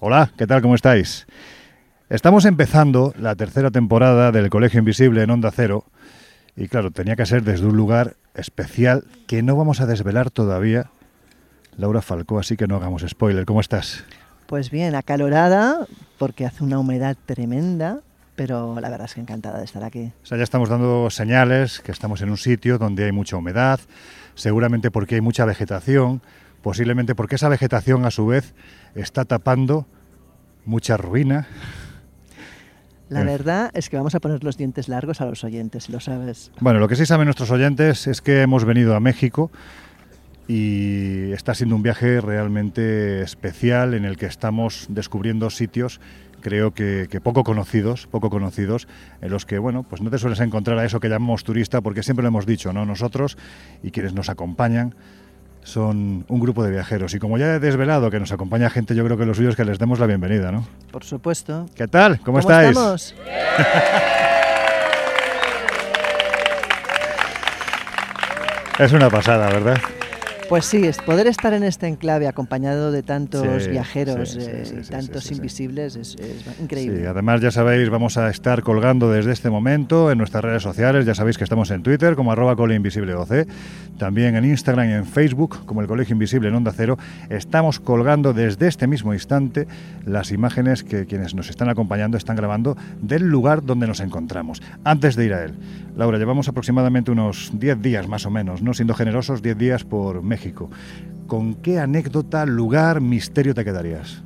Hola, ¿qué tal? ¿Cómo estáis? Estamos empezando la tercera temporada del Colegio Invisible en Onda Cero y claro, tenía que ser desde un lugar especial que no vamos a desvelar todavía. Laura Falcó, así que no hagamos spoiler. ¿Cómo estás? Pues bien, acalorada porque hace una humedad tremenda, pero la verdad es que encantada de estar aquí. O sea, ya estamos dando señales que estamos en un sitio donde hay mucha humedad, seguramente porque hay mucha vegetación, posiblemente porque esa vegetación a su vez está tapando mucha ruina. La Eh. verdad es que vamos a poner los dientes largos a los oyentes, si lo sabes. Bueno, lo que sí saben nuestros oyentes es que hemos venido a México y está siendo un viaje realmente especial en el que estamos descubriendo sitios creo que, que poco conocidos, poco conocidos, en los que, bueno, pues no te sueles encontrar a eso que llamamos turista, porque siempre lo hemos dicho, ¿no? Nosotros y quienes nos acompañan son un grupo de viajeros. Y como ya he desvelado que nos acompaña gente, yo creo que lo suyo es que les demos la bienvenida, ¿no? Por supuesto. ¿Qué tal? ¿Cómo, estáis? estamos? Es una pasada, ¿verdad? Pues sí, es poder estar en este enclave acompañado de tantos Sí, viajeros, sí, sí, eh, sí, sí, tantos invisibles, es, es increíble. Sí, además ya sabéis, vamos a estar colgando desde este momento en nuestras redes sociales, ya sabéis que estamos en Twitter como arroba coleinvisibleoc, también en Instagram y en Facebook como el Colegio Invisible en Onda Cero. Estamos colgando desde este mismo instante las imágenes que quienes nos están acompañando están grabando del lugar donde nos encontramos. Antes de ir a él, Laura, llevamos aproximadamente unos 10 días más o menos, no siendo generosos, 10 días por México. ¿Con qué anécdota, lugar, misterio te quedarías?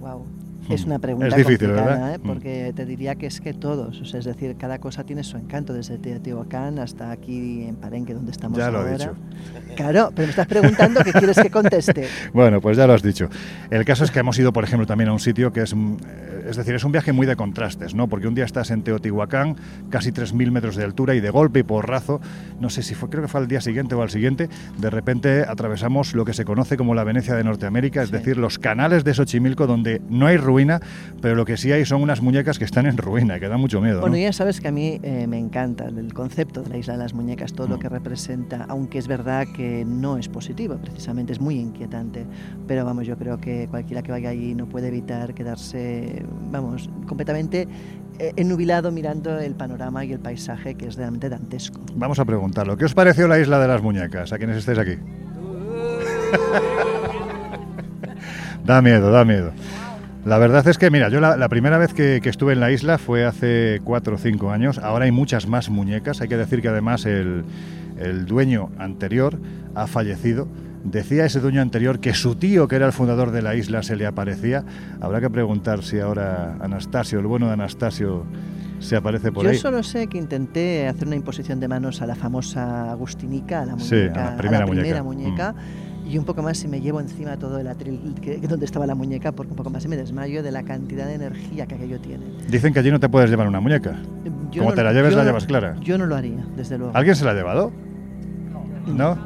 Es Mm. una pregunta Es difícil, complicada, ¿verdad? ¿eh? Mm. porque te diría que es que todos, o sea, es decir, cada cosa tiene su encanto, desde Teotihuacán hasta aquí en Palenque, donde estamos Ya lo ahora. he dicho. Claro, pero me estás preguntando qué quieres que conteste. Bueno, pues ya lo has dicho. El caso es que hemos ido, por ejemplo, también a un sitio que es, mm, es decir, es un viaje muy de contrastes, ¿no? Porque un día estás en Teotihuacán, casi 3.000 metros de altura y de golpe y porrazo, no sé si fue, creo que fue al día siguiente o al siguiente, de repente atravesamos lo que se conoce como la Venecia de Norteamérica, es Sí. decir, los canales de Xochimilco donde no hay ruina, pero lo que sí hay son unas muñecas que están en ruina, que dan mucho miedo, Bueno, ¿no? ya sabes que a mí eh, me encanta el concepto de la isla de las muñecas, todo lo Mm. que representa, aunque es verdad que no es positivo, precisamente es muy inquietante. Pero vamos, yo creo que cualquiera que vaya allí no puede evitar quedarse, vamos, completamente eh, ennubilado mirando el panorama y el paisaje que es realmente dantesco. Vamos a preguntarlo. ¿Qué os pareció la isla de las muñecas a quienes estéis aquí? da miedo, da miedo. La verdad es que, mira, yo la, la primera vez que, que estuve en la isla fue hace cuatro o cinco años. Ahora hay muchas más muñecas. Hay que decir que además el, el dueño anterior ha fallecido. Decía ese dueño anterior que su tío, que era el fundador de la isla, se le aparecía. Habrá que preguntar si ahora Anastasio, el bueno de Anastasio, se aparece por yo ahí. solo sé que intenté hacer una imposición de manos a la famosa Agustinica, a la Sí, a la muñeca, primera primera muñeca. Mm. Y un poco más si me llevo encima todo el atril que, donde estaba la muñeca, porque un poco más me desmayo de la cantidad de energía que aquello tiene. Dicen que allí no te puedes llevar una muñeca. Yo Como no- te la lleves, la llevas clara. Yo no lo haría, desde luego. ¿Alguien se la ha llevado? ¿No?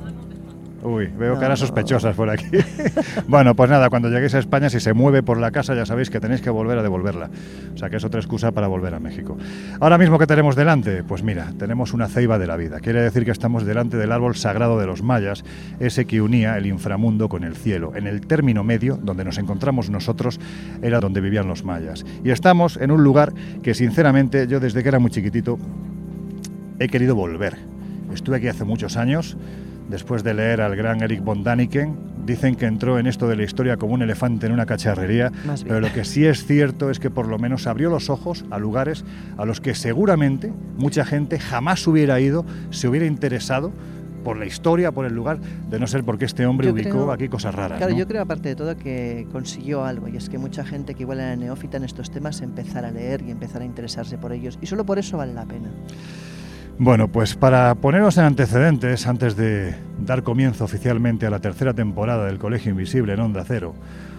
Uy, veo No. caras sospechosas por aquí. bueno, pues nada, cuando lleguéis a España, si se mueve por la casa, ya sabéis que tenéis que volver a devolverla. O sea que es otra excusa para volver a México. Ahora mismo, ¿qué tenemos delante? Pues mira, tenemos una ceiba de la vida. Quiere decir que estamos delante del árbol sagrado de los mayas, ese que unía el inframundo con el cielo. En el término medio, donde nos encontramos nosotros, era donde vivían los mayas. Y estamos en un lugar que, sinceramente, yo desde que era muy chiquitito, he querido volver. Estuve aquí hace muchos años, después de leer al gran Eric von Daniken. Dicen que entró en esto de la historia como un elefante en una cacharrería, pero lo que sí es cierto es que por lo menos abrió los ojos a lugares a los que seguramente mucha gente jamás hubiera ido, se hubiera interesado por la historia, por el lugar, de no ser porque este hombre Yo ubicó creo- aquí cosas raras. Claro, ¿no? yo creo aparte de todo que consiguió algo y es que mucha gente que igual era neófita en estos temas empezar a leer y empezar a interesarse por ellos y solo por eso vale la pena. Bueno, pues para poneros en antecedentes, antes de dar comienzo oficialmente a la tercera temporada del Colegio Invisible en Onda Cero,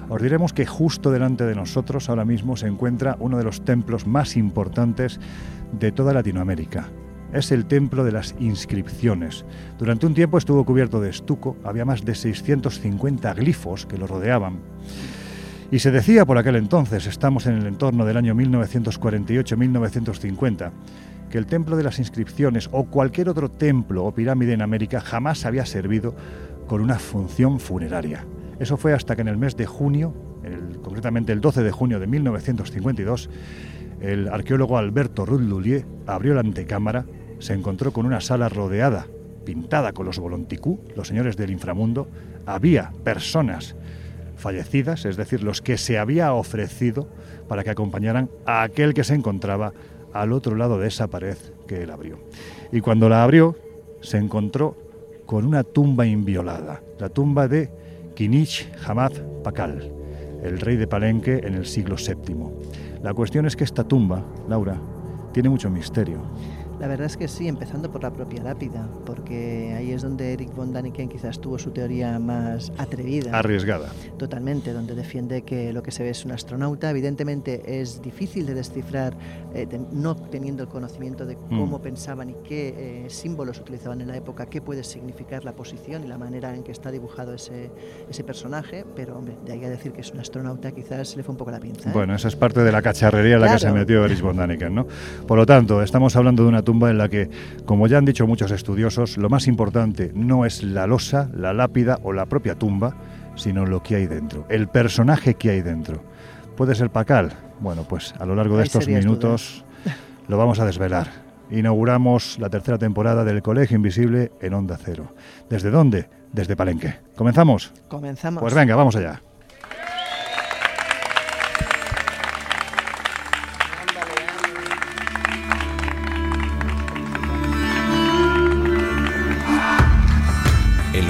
os diremos que justo delante de nosotros ahora mismo se encuentra uno de los templos más importantes de toda Latinoamérica. Es el templo de las inscripciones. Durante un tiempo estuvo cubierto de estuco, había más de 650 glifos que lo rodeaban. Y se decía por aquel entonces, estamos en el entorno del año 1948-1950, que el templo de las inscripciones o cualquier otro templo o pirámide en América jamás había servido con una función funeraria. Eso fue hasta que en el mes de junio, concretamente el 12 de junio de 1952, el arqueólogo Alberto Rudlulier abrió la antecámara, se encontró con una sala rodeada, pintada con los volonticú, los señores del inframundo. Había personas fallecidas, es decir, los que se había ofrecido para que acompañaran a aquel que se encontraba al otro lado de esa pared que él abrió. Y cuando la abrió, se encontró con una tumba inviolada, la tumba de Kinich Hamad Pakal, el rey de Palenque en el siglo VII. La cuestión es que esta tumba, Laura, tiene mucho misterio. La verdad es que sí, empezando por la propia lápida, porque ahí es donde Eric von Daniken quizás tuvo su teoría más atrevida. Arriesgada. Totalmente, donde defiende que lo que se ve es un astronauta. Evidentemente es difícil de descifrar, eh, no teniendo el conocimiento de mm. cómo pensaban y qué eh, símbolos utilizaban en la época, qué puede significar la posición y la manera en que está dibujado ese, ese personaje, pero hombre, de ahí a decir que es un astronauta quizás le fue un poco la pinza. ¿eh? Bueno, esa es parte de la cacharrería en la que se metió Eric von Daniken, ¿no? Por lo tanto, estamos hablando de una tumba en la que, como ya han dicho muchos estudiosos, lo más importante no es la losa, la lápida o la propia tumba, sino lo que hay dentro, el personaje que hay dentro. ¿Puede ser Pacal? Bueno, pues a lo largo de estos minutos lo vamos a desvelar. Inauguramos la tercera temporada del Colegio Invisible en Onda Cero. ¿Desde dónde? Desde Palenque. ¿Comenzamos? Comenzamos. Pues venga, vamos allá.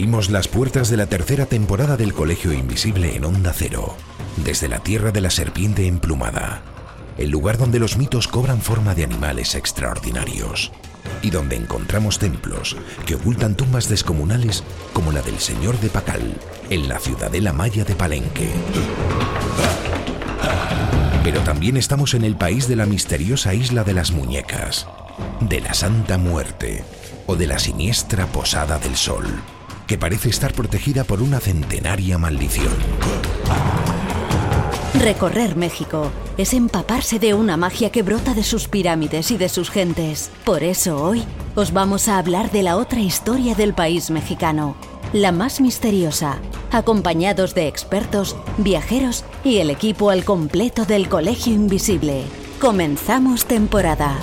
Abrimos las puertas de la tercera temporada del Colegio Invisible en Onda Cero, desde la tierra de la serpiente emplumada, el lugar donde los mitos cobran forma de animales extraordinarios y donde encontramos templos que ocultan tumbas descomunales como la del Señor de Pacal en la ciudadela maya de Palenque. Pero también estamos en el país de la misteriosa isla de las muñecas, de la Santa Muerte o de la siniestra Posada del Sol que parece estar protegida por una centenaria maldición. Recorrer México es empaparse de una magia que brota de sus pirámides y de sus gentes. Por eso hoy os vamos a hablar de la otra historia del país mexicano, la más misteriosa, acompañados de expertos, viajeros y el equipo al completo del Colegio Invisible. Comenzamos temporada.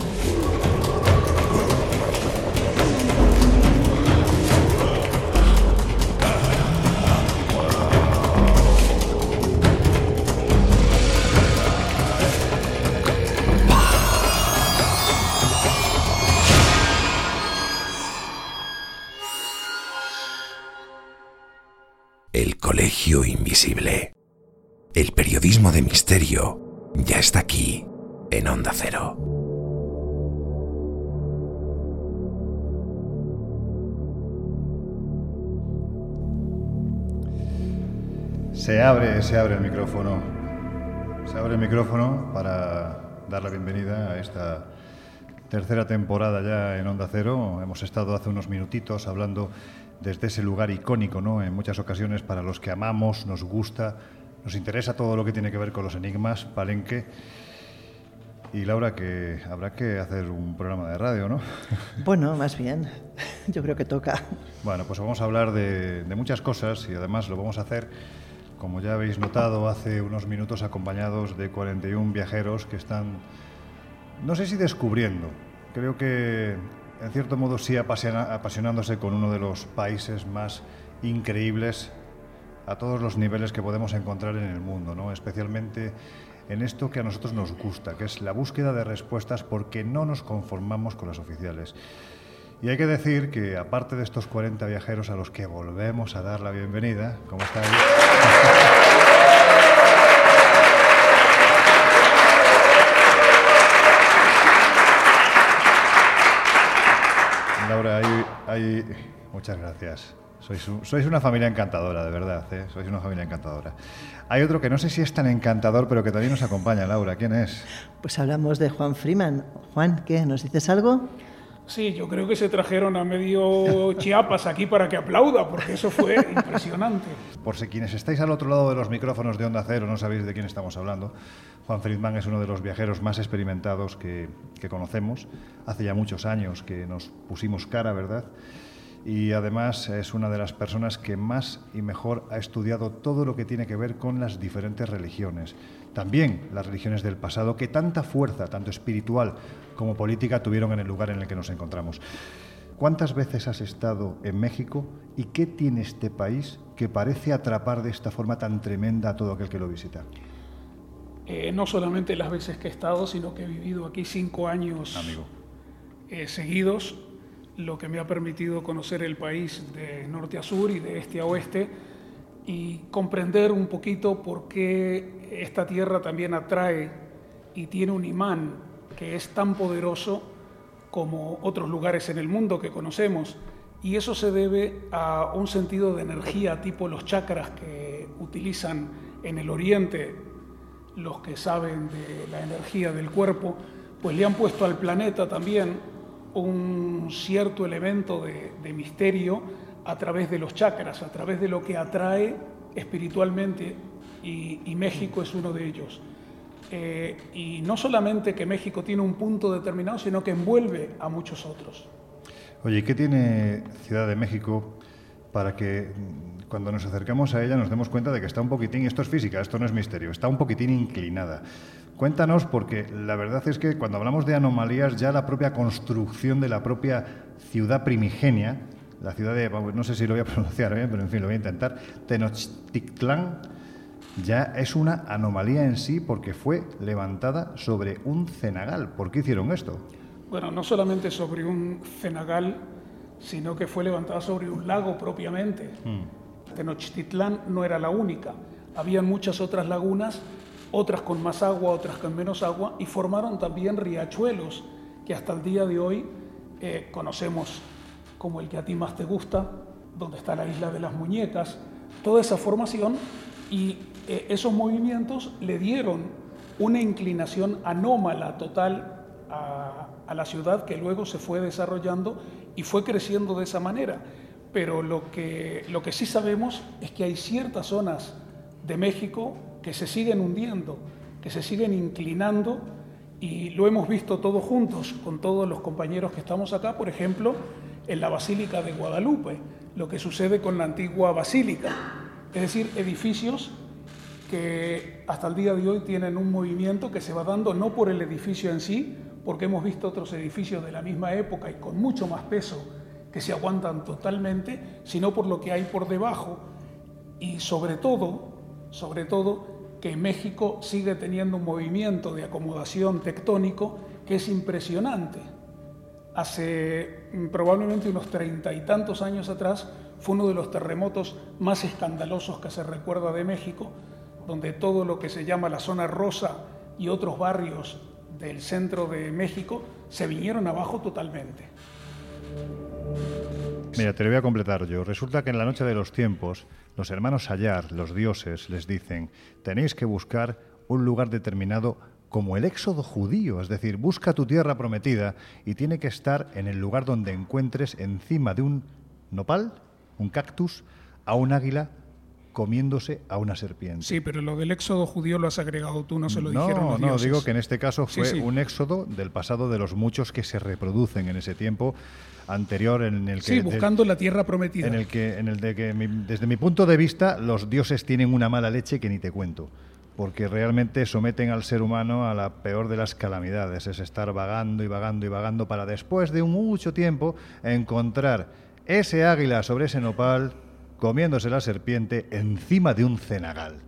Invisible. El periodismo de misterio ya está aquí, en Onda Cero. Se abre, se abre el micrófono. Se abre el micrófono para dar la bienvenida a esta tercera temporada ya en Onda Cero. Hemos estado hace unos minutitos hablando desde ese lugar icónico, ¿no? En muchas ocasiones para los que amamos, nos gusta, nos interesa todo lo que tiene que ver con los enigmas, Palenque. Y Laura, que habrá que hacer un programa de radio, ¿no? Bueno, más bien. Yo creo que toca. Bueno, pues vamos a hablar de, muchas cosas y además lo vamos a hacer como ya habéis notado hace unos minutos, acompañados de 41 viajeros que están, no sé si descubriendo, creo que en cierto modo sí apasionándose con uno de los países más increíbles a todos los niveles que podemos encontrar en el mundo, ¿no? especialmente en esto que a nosotros nos gusta, que es la búsqueda de respuestas porque no nos conformamos con las oficiales. Y hay que decir que aparte de estos 40 viajeros a los que volvemos a dar la bienvenida, ¿cómo estáis? Laura, hay, muchas gracias. Sois, una familia encantadora, de verdad, ¿eh? sois una familia encantadora. Hay otro que no sé si es tan encantador, pero que también nos acompaña, Laura. ¿Quién es? Pues hablamos de Juan Freeman. Juan, ¿qué? ¿Nos dices algo? Sí, yo creo que se trajeron a medio Chiapas aquí para que aplauda, porque eso fue impresionante. Por si quienes estáis al otro lado de los micrófonos de Onda Cero no sabéis de quién estamos hablando, Juan Friedman es uno de los viajeros más experimentados que, que conocemos. Hace ya muchos años que nos pusimos cara, ¿verdad? y además es una de las personas que más y mejor ha estudiado todo lo que tiene que ver con las diferentes religiones. También las religiones del pasado que tanta fuerza, tanto espiritual como política, tuvieron en el lugar en el que nos encontramos. ¿Cuántas veces has estado en México y qué tiene este país que parece atrapar de esta forma tan tremenda a todo aquel que lo visita? Eh, no solamente las veces que he estado, sino que he vivido aquí cinco años eh, seguidos lo que me ha permitido conocer el país de norte a sur y de este a oeste y comprender un poquito por qué esta tierra también atrae y tiene un imán que es tan poderoso como otros lugares en el mundo que conocemos. Y eso se debe a un sentido de energía tipo los chakras que utilizan en el oriente los que saben de la energía del cuerpo, pues le han puesto al planeta también un cierto elemento de, misterio a través de los chakras, a través de lo que atrae espiritualmente, y, México es uno de ellos. Eh, y no solamente que México tiene un punto determinado, sino que envuelve a muchos otros. Oye, ¿qué tiene Ciudad de México para que mm, cuando nos acercamos a ella nos demos cuenta de que está un poquitín, esto es física, esto no es misterio, está un poquitín inclinada? Cuéntanos, porque la verdad es que cuando hablamos de anomalías, ya la propia construcción de la propia ciudad primigenia, la ciudad de, no sé si lo voy a pronunciar bien, pero en fin, lo voy a intentar, Tenochtitlán, ya es una anomalía en sí porque fue levantada sobre un cenagal. ¿Por qué hicieron esto? Bueno, no solamente sobre un cenagal, sino que fue levantada sobre un lago propiamente. Mm. Tenochtitlán no era la única, habían muchas otras lagunas otras con más agua, otras con menos agua, y formaron también riachuelos que hasta el día de hoy eh, conocemos como el que a ti más te gusta, donde está la isla de las muñecas, toda esa formación y eh, esos movimientos le dieron una inclinación anómala total a, a, la ciudad que luego se fue desarrollando y fue creciendo de esa manera. Pero lo que, lo que sí sabemos es que hay ciertas zonas de México que se siguen hundiendo, que se siguen inclinando y lo hemos visto todos juntos con todos los compañeros que estamos acá, por ejemplo, en la Basílica de Guadalupe, lo que sucede con la antigua basílica, es decir, edificios que hasta el día de hoy tienen un movimiento que se va dando no por el edificio en sí, porque hemos visto otros edificios de la misma época y con mucho más peso que se aguantan totalmente, sino por lo que hay por debajo y sobre todo, sobre todo que México sigue teniendo un movimiento de acomodación tectónico que es impresionante. Hace mm, probablemente unos treinta y tantos años atrás fue uno de los terremotos más escandalosos que se recuerda de México, donde todo lo que se llama la zona rosa y otros barrios del centro de México se vinieron abajo totalmente. Mira, te lo voy a completar yo. Resulta que en la noche de los tiempos, los hermanos Ayar, los dioses, les dicen, tenéis que buscar un lugar determinado como el éxodo judío, es decir, busca tu tierra prometida y tiene que estar en el lugar donde encuentres encima de un nopal, un cactus, a un águila comiéndose a una serpiente. Sí, pero lo del éxodo judío lo has agregado tú, no se lo dijeron No, los no, dioses. digo que en este caso fue sí. un éxodo del pasado de los muchos que se reproducen en ese tiempo anterior en el que Sí, de- buscando la tierra prometida. en el que en el de que mi- desde mi punto de vista los dioses tienen una mala leche que ni te cuento porque realmente someten al ser humano a la peor de las calamidades es estar vagando y vagando y vagando para después de mucho tiempo encontrar ese águila sobre ese nopal comiéndose la serpiente encima de un cenagal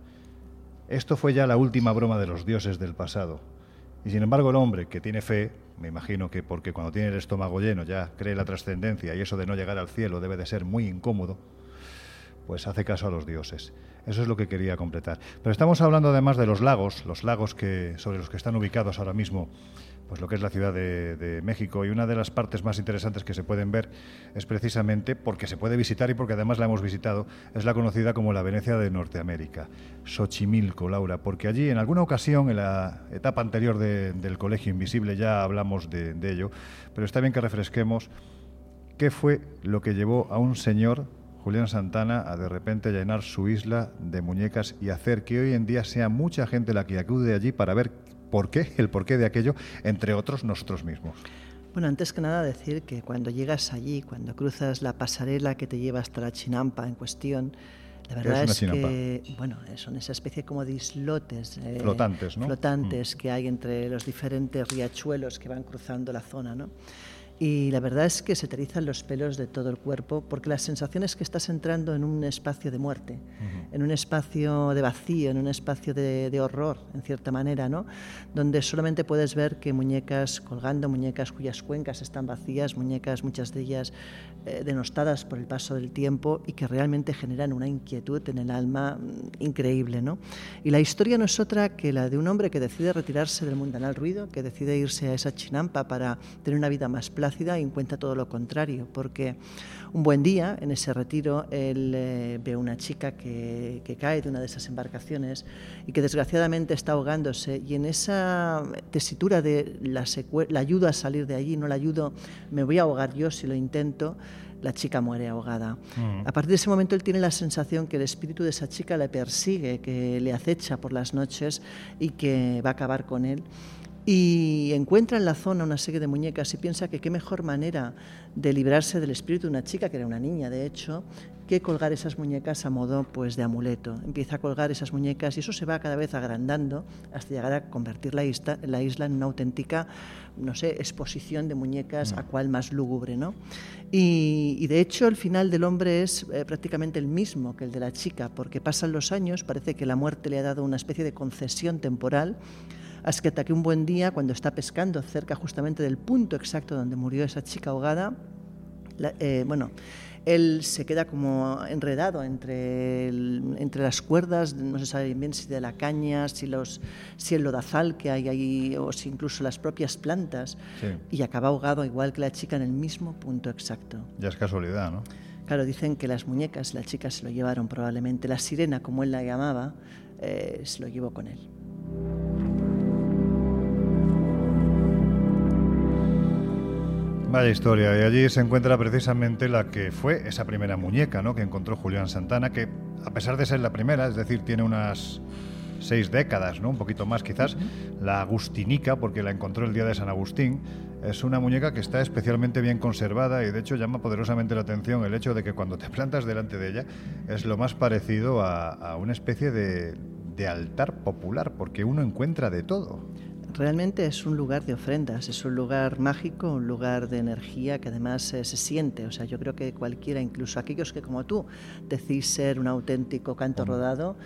esto fue ya la última broma de los dioses del pasado. Y sin embargo el hombre que tiene fe, me imagino que porque cuando tiene el estómago lleno ya cree la trascendencia y eso de no llegar al cielo debe de ser muy incómodo, pues hace caso a los dioses. Eso es lo que quería completar. Pero estamos hablando además de los lagos, los lagos que, sobre los que están ubicados ahora mismo pues lo que es la Ciudad de, México. Y una de las partes más interesantes que se pueden ver es precisamente porque se puede visitar y porque además la hemos visitado, es la conocida como la Venecia de Norteamérica, Xochimilco, Laura, porque allí en alguna ocasión, en la etapa anterior de- del Colegio Invisible, ya hablamos de ello, pero está bien que refresquemos qué fue lo que llevó a un señor, Julián Santana, a de repente llenar su isla de muñecas y hacer que hoy en día sea mucha gente la que acude allí para ver por qué, el porqué de aquello, entre otros nosotros mismos. Bueno, antes que nada decir que cuando llegas allí, cuando cruzas la pasarela que te lleva hasta la chinampa en cuestión, la ¿Qué verdad es es, que, bueno, son esa especie como de islotes eh, Flotantes, ¿no? Mm. flotantes que hay entre los diferentes riachuelos que van cruzando la zona, ¿no? Y la verdad es que se te erizan los pelos de todo el cuerpo porque la sensación es que estás entrando en un espacio de muerte, en un espacio de vacío, en un espacio de, de horror, en cierta manera, ¿no? Donde solamente puedes ver que muñecas colgando, muñecas cuyas cuencas están vacías, muñecas, muchas de ellas eh, denostadas por el paso del tiempo y que realmente generan una inquietud en el alma mm, increíble, ¿no? Y la historia no es otra que la de un hombre que decide retirarse del mundanal ruido, que decide irse a esa chinampa para tener una vida más plácida y encuentra todo lo contrario, porque un buen día en ese retiro él eh, ve una chica que, que cae de una de esas embarcaciones y que desgraciadamente está ahogándose y en esa tesitura de la, la ayudo a salir de allí, no la ayudo, me voy a ahogar yo si lo intento, la chica muere ahogada. A partir de ese momento él tiene la sensación que el espíritu de esa chica le persigue, que le acecha por las noches y que va a acabar con él. Y encuentra en la zona una serie de muñecas y piensa que qué mejor manera de librarse del espíritu de una chica, que era una niña de hecho, que colgar esas muñecas a modo pues de amuleto. Empieza a colgar esas muñecas y eso se va cada vez agrandando hasta llegar a convertir la isla, la isla en una auténtica, no sé, exposición de muñecas a cual más lúgubre, ¿no? Y, y, de hecho el final del hombre es eh, prácticamente el mismo que el de la chica, porque pasan los años, parece que la muerte le ha dado una especie de concesión temporal hasta que un buen día, cuando está pescando cerca justamente del punto exacto donde murió esa chica ahogada, la, eh, bueno, él se queda como enredado entre, el, entre las cuerdas, no se sabe bien si de la caña, si, los, si el lodazal que hay ahí o si incluso las propias plantas, Sí. y acaba ahogado igual que la chica en el mismo punto exacto. Ya es casualidad, ¿no? Claro, dicen que las muñecas, la chica se lo llevaron probablemente, la sirena, como él la llamaba, eh, se lo llevó con él. Vaya historia, y allí se encuentra precisamente la que fue esa primera muñeca ¿no? que encontró Julián Santana, que a pesar de ser la primera, es decir, tiene unas seis décadas, ¿no? un poquito más quizás, la agustinica, porque la encontró el día de San Agustín, es una muñeca que está especialmente bien conservada y de hecho llama poderosamente la atención el hecho de que cuando te plantas delante de ella es lo más parecido a, a una especie de, de altar popular, porque uno encuentra de todo. Realmente es un lugar de ofrendas, es un lugar mágico, un lugar de energía que además eh, se siente. O sea, yo creo que cualquiera, incluso aquellos que como tú decís ser un auténtico canto rodado,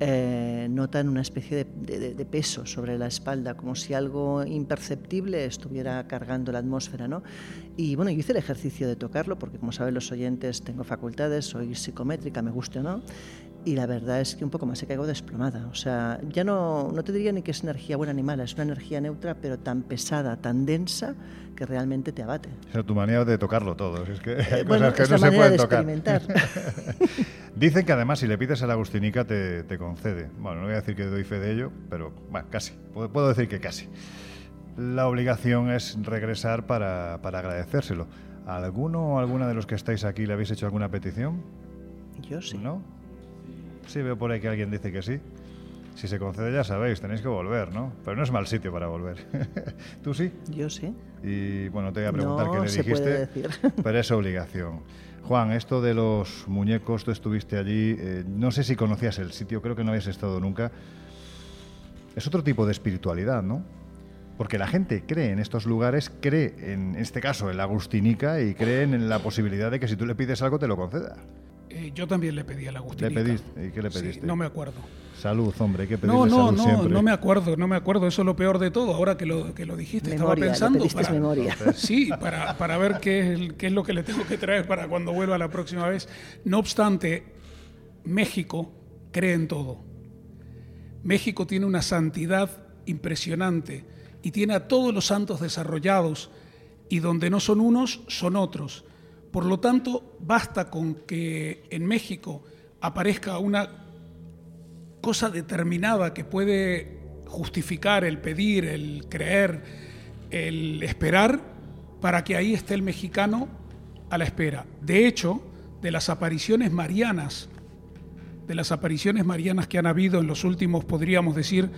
eh, notan una especie de, de, de, peso sobre la espalda, como si algo imperceptible estuviera cargando la atmósfera, ¿no? Y bueno, yo hice el ejercicio de tocarlo, porque como saben los oyentes, tengo facultades, soy psicométrica, me guste o no, y la verdad es que un poco más se caigo desplomada. O sea, ya no, no te diría ni que es energía buena ni mala, es una energía neutra, pero tan pesada, tan densa, que realmente te abate. Esa es tu manera de tocarlo todo. Es que hay Eh, bueno, cosas que es no la se pueden de tocar. experimentar. Dicen que además si le pides a la Agustinica te, te concede. Bueno, no voy a decir que doy fe de ello, pero bueno, casi. Puedo, puedo decir que casi. La obligación es regresar para, para agradecérselo. ¿Alguno o alguna de los que estáis aquí le habéis hecho alguna petición? Yo sí. ¿No? Sí, veo por ahí que alguien dice que sí. Si se concede, ya sabéis, tenéis que volver, ¿no? Pero no es mal sitio para volver. ¿Tú sí? Yo sí. Y bueno, te voy a preguntar No qué le se dijiste, puede decir. pero es obligación. Juan, esto de los muñecos, tú estuviste allí, eh, no sé si conocías el sitio, creo que no habías estado nunca. Es otro tipo de espiritualidad, ¿no? Porque la gente cree en estos lugares, cree en este caso en la Agustinica y creen en la posibilidad de que si tú le pides algo te lo conceda. Eh, yo también le pedí a la ¿Le Agustinica. pediste? ¿Y qué le Sí, pediste? no me acuerdo. Salud, hombre, hay que pedirle No, no, salud no, siempre. no me acuerdo, no me acuerdo. Eso es lo peor de todo. Ahora que lo, que lo dijiste, Memoria, le estaba pensando. pediste memoria. Sí, para, para ver qué es, el- qué es lo que le tengo que traer para cuando vuelva la próxima vez. No obstante, México cree en todo. México tiene una santidad impresionante y tiene a todos los santos desarrollados y donde no son unos, son otros. Por lo tanto, basta con que en México aparezca una cosa determinada que puede justificar el pedir, el creer, el esperar, para que ahí esté el mexicano a la espera. De hecho, de las apariciones marianas, de las apariciones marianas que han habido en los últimos, podríamos decir,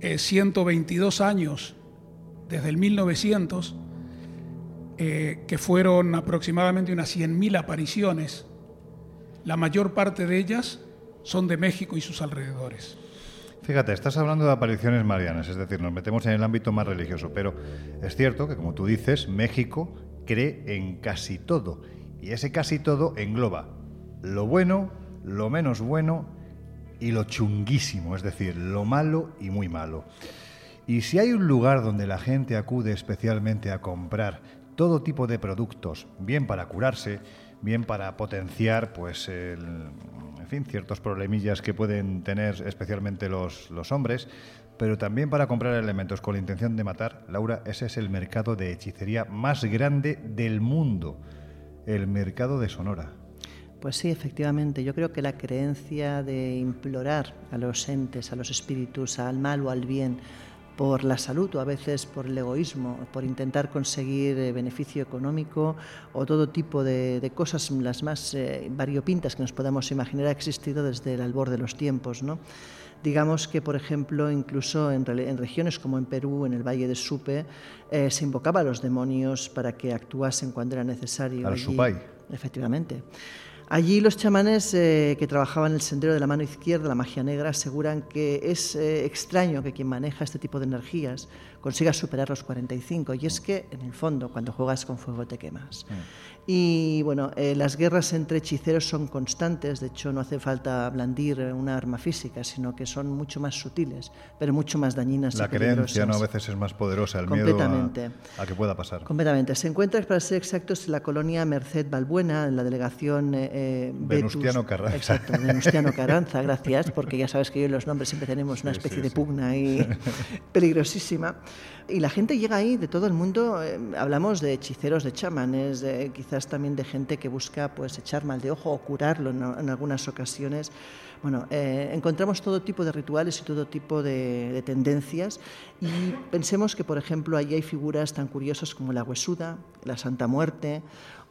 eh, 122 años, desde el 1900, eh, que fueron aproximadamente unas 100.000 apariciones, la mayor parte de ellas son de México y sus alrededores. Fíjate, estás hablando de apariciones marianas, es decir, nos metemos en el ámbito más religioso, pero es cierto que, como tú dices, México cree en casi todo, y ese casi todo engloba lo bueno, lo menos bueno y lo chunguísimo, es decir, lo malo y muy malo. Y si hay un lugar donde la gente acude especialmente a comprar todo tipo de productos, bien para curarse, bien para potenciar, pues, el, en fin, ciertos problemillas que pueden tener especialmente los, los hombres, pero también para comprar elementos con la intención de matar, Laura, ese es el mercado de hechicería más grande del mundo, el mercado de Sonora. Pues sí, efectivamente. Yo creo que la creencia de implorar a los entes, a los espíritus, al mal o al bien, por la salud o a veces por el egoísmo, por intentar conseguir eh, beneficio económico o todo tipo de, de cosas las más eh, variopintas que nos podamos imaginar ha existido desde el albor de los tiempos, ¿no? Digamos que, por ejemplo, incluso en, regiones como en Perú, en el Valle de Supe, eh, se invocaba a los demonios para que actuasen cuando era necesario. Al. Supay. Efectivamente. Allí los chamanes eh, que trabajaban el sendero de la mano izquierda, la magia negra, aseguran que es eh, extraño que quien maneja este tipo de energías consiga superar los 45. Y es que, en el fondo, cuando juegas con fuego te quemas. Y bueno, eh, las guerras entre hechiceros son constantes, de hecho no hace falta blandir una arma física, sino que son mucho más sutiles, pero mucho más dañinas. y La creencia ¿no? a veces es más poderosa, el miedo a, a que pueda pasar. Completamente. Se encuentra, para ser exactos, en la colonia Merced Balbuena, en la delegación eh, eh, Betus- Venustiano Carranza. Exacto, Venustiano Carranza, gracias, porque ya sabes que yo y los nombres siempre tenemos una especie sí, de pugna ahí peligrosísima. Y la gente llega ahí de todo el mundo. eh, hablamos de hechiceros, de chamanes, quizás también de gente que busca pues echar mal de ojo o curarlo en, algunas ocasiones. Bueno, eh, encontramos todo tipo de rituales y todo tipo de, de tendencias y pensemos que, por ejemplo, allí hay figuras tan curiosas como la huesuda, la Santa Muerte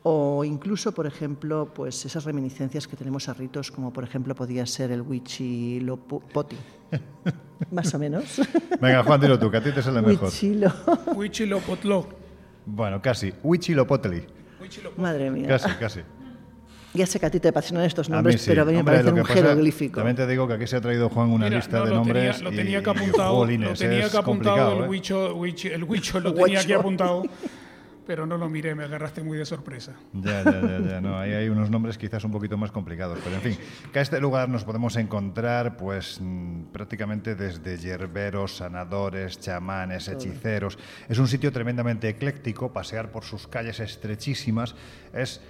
o incluso, por ejemplo, pues esas reminiscencias que tenemos a ritos como, por ejemplo, podía ser el Huichilopoti. Más o menos. Venga, Juan, dilo tú, que a ti te sale mejor. Huichilo. Huichilopotló. Bueno, casi. Huichilopotli. Madre mía. Casi, casi. Ya sé que a ti te apasionan estos A mí nombres, sí. pero a mí me Hombre, parecen lo un que pasa- jeroglífico. También te digo que aquí se ha traído Juan una Mira, lista no, de lo nombres. Tenía, lo y- tenía que y, apuntado, lo jolines, tenía que apuntado el ¿eh? huicho, el huicho lo tenía aquí apuntado, pero no lo miré, me agarraste muy de sorpresa. Ya, ya, ya, ya, no, ahí hay unos nombres quizás un poquito más complicados, pero en fin, que a este lugar nos podemos encontrar pues mm, prácticamente desde yerberos, sanadores, chamanes, hechiceros. Es un sitio tremendamente ecléctico, pasear por sus calles estrechísimas es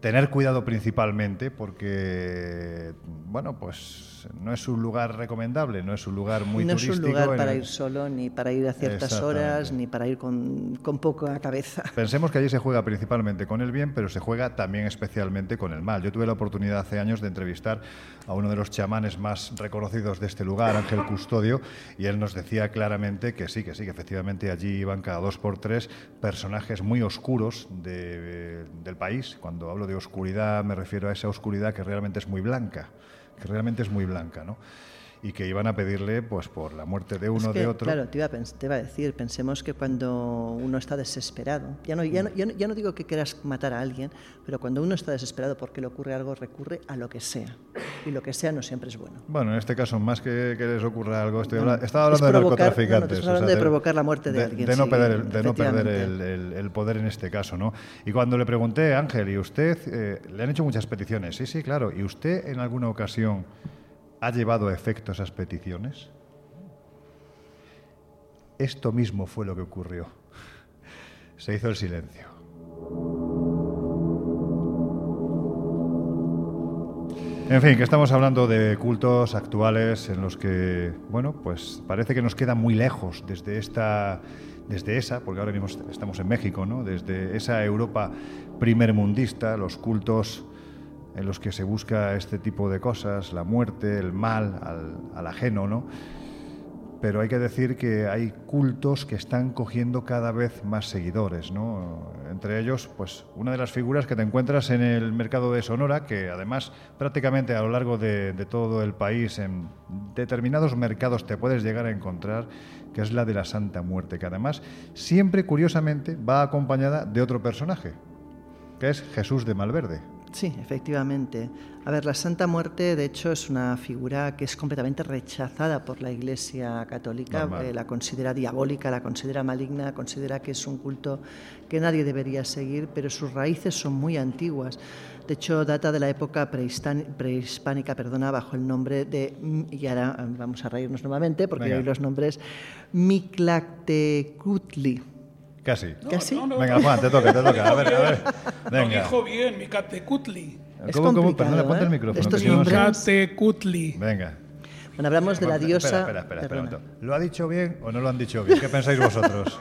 tener cuidado principalmente porque, bueno, pues no es un lugar recomendable, no es un lugar muy no es turístico. un lugar para el- ir solo, ni para ir a ciertas horas, ni para ir con, con poca cabeza. Pensemos que allí se juega principalmente con el bien, pero se juega también especialmente con el mal. Yo tuve la oportunidad hace años de entrevistar a uno de los chamanes más reconocidos de este lugar, Ángel Custodio, y él nos decía claramente que sí, que sí, que efectivamente allí iban cada dos por tres personajes muy oscuros de- del país. Cuando hablo de oscuridad me refiero a esa oscuridad que realmente es muy blanca que realmente es muy blanca, ¿no? Y que iban a pedirle pues por la muerte de uno es que, de otro. Claro, te iba, a, te iba, a, decir, pensemos que cuando uno está desesperado, ya no, ya, no, ya, no, digo que quieras matar a alguien, pero cuando uno está desesperado porque le ocurre algo, recurre a lo que sea. Y lo que sea no siempre es bueno. Bueno, en este caso, más que que les ocurra algo, estoy hablando, estaba hablando de narcotraficantes. No, hablando o sea, de, de, provocar la muerte de, de alguien. De no sí, perder, de no perder el, el, el, poder en este caso, ¿no? Y cuando le pregunté, Ángel, ¿y usted? Eh, le han hecho muchas peticiones. Sí, sí, claro. ¿Y usted en alguna ocasión ¿Ha llevado a efecto esas peticiones? Esto mismo fue lo que ocurrió. Se hizo el silencio. En fin, que estamos hablando de cultos actuales en los que, bueno, pues parece que nos queda muy lejos desde esta, desde esa, porque ahora mismo estamos en México, ¿no? Desde esa Europa primermundista, los cultos en los que se busca este tipo de cosas, la muerte, el mal al, al, ajeno, ¿no? Pero hay que decir que hay cultos que están cogiendo cada vez más seguidores, ¿no? Entre ellos, pues una de las figuras que te encuentras en el mercado de Sonora, que además prácticamente a lo largo de, de todo el país, en determinados mercados te puedes llegar a encontrar, que es la de la Santa Muerte, que además siempre, curiosamente, va acompañada de otro personaje, que es Jesús de Malverde. Sí, efectivamente. A ver, la Santa Muerte, de hecho, es una figura que es completamente rechazada por la Iglesia Católica. Eh, la considera diabólica, la considera maligna, considera que es un culto que nadie debería seguir, pero sus raíces son muy antiguas. De hecho, data de la época prehispánica, perdona, bajo el nombre de, y ahora vamos a reírnos nuevamente porque hoy los nombres, Mictlactecutli. Casi. No, ¿Casi? no, no, Venga, Juan, te toca, te toca. A ver, a ver. Lo dijo bien, Micatecutli. Es ¿Cómo, cómo? complicado, Perdona, ponte el ¿eh? micrófono. Estos que nombres- Micatecutli. Venga. Bueno, hablamos de la Espera, diosa... Espera, espera, espera, momento. ¿Lo ha dicho bien o no lo han dicho bien? ¿Qué pensáis vosotros?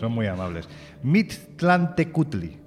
Son muy amables. Mictlantecutli.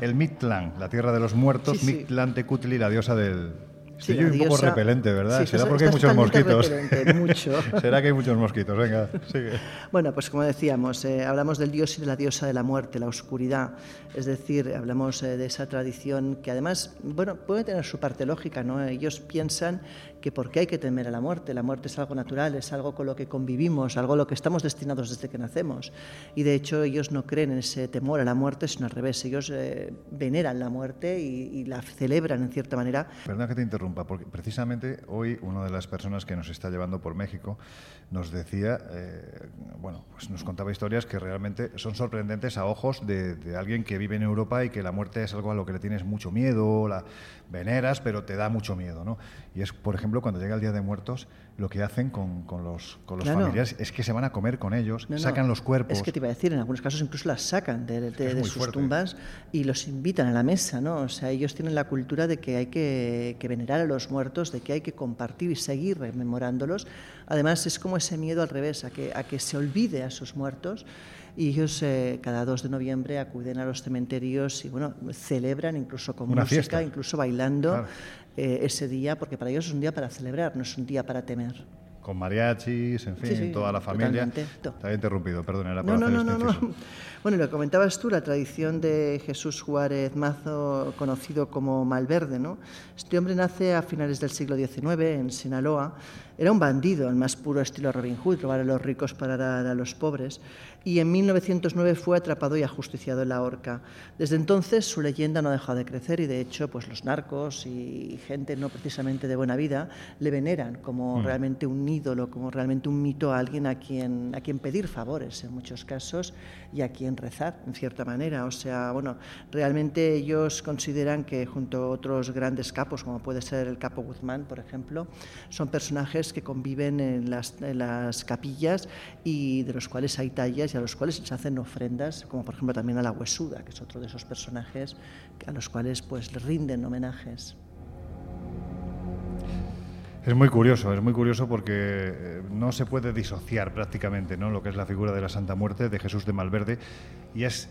El Mictlán, la tierra de los muertos. Sí, sí. Mictlantecutli, la diosa del. Sí, un poco repelente, ¿verdad? Sí, Será porque hay muchos mosquitos. mucho. Será que hay muchos mosquitos. Venga, sigue. Bueno, pues como decíamos, eh, hablamos del dios y de la diosa de la muerte, la oscuridad. Es decir, hablamos eh, de esa tradición que además, bueno, puede tener su parte lógica, ¿no? Ellos piensan que por qué hay que temer a la muerte. La muerte es algo natural, es algo con lo que convivimos, algo a lo que estamos destinados desde que nacemos. Y de hecho ellos no creen en ese temor a la muerte, sino al revés. Ellos eh, veneran la muerte y, y la celebran en cierta manera. Perdona que te interrumpa, porque precisamente hoy una de las personas que nos está llevando por México nos decía, eh, bueno, pues nos contaba historias que realmente son sorprendentes a ojos de, de alguien que vive en Europa y que la muerte es algo a lo que le tienes mucho miedo, la veneras, pero te da mucho miedo, ¿no? Y es, por ejemplo, cuando llega el Día de Muertos, lo que hacen con, con los, con los familiares es que se van a comer con ellos, No, sacan los cuerpos. Es que te iba a decir, en algunos casos incluso las sacan de, de- sus fuerte. tumbas y los invitan a la mesa, ¿no? O sea, ellos tienen la cultura de que hay que, que venerar a los muertos, de que hay que compartir y seguir rememorándolos. Además, es como ese miedo al revés, a que, a que se olvide a sus muertos. Y ellos eh, cada 2 de noviembre acuden a los cementerios y, bueno, celebran incluso con Una música, fiesta. incluso bailando Claro. eh, ese día, porque para ellos es un día para celebrar, no es un día para temer. Con mariachis, en fin, Sí, sí, toda la familia. había interrumpido, perdón, era No, por no, hacer no, no, este no. Bueno, lo comentabas tú, la tradición de Jesús Juárez Mazo, conocido como Malverde, ¿no? Este hombre nace a finales del siglo XIX en Sinaloa. Era un bandido, el más puro estilo Robin Hood, robar a los ricos para dar a los pobres. Y en 1909 fue atrapado y ajusticiado en la horca. Desde entonces su leyenda no ha dejado de crecer y de hecho pues los narcos y gente no precisamente de buena vida le veneran como realmente un ídolo, como realmente un mito a alguien a quien, a quien pedir favores en muchos casos y a quien rezar en cierta manera. O sea, bueno, realmente ellos consideran que junto a otros grandes capos, como puede ser el capo Guzmán, por ejemplo, son personajes que conviven en las, en las capillas y de los cuales hay tallas a los cuales se hacen ofrendas, como por ejemplo también a la Huesuda, que es otro de esos personajes a los cuales pues rinden homenajes. Es muy curioso, es muy curioso porque eh, no se puede disociar prácticamente ¿no? lo que es la figura de la Santa Muerte de Jesús de Malverde y es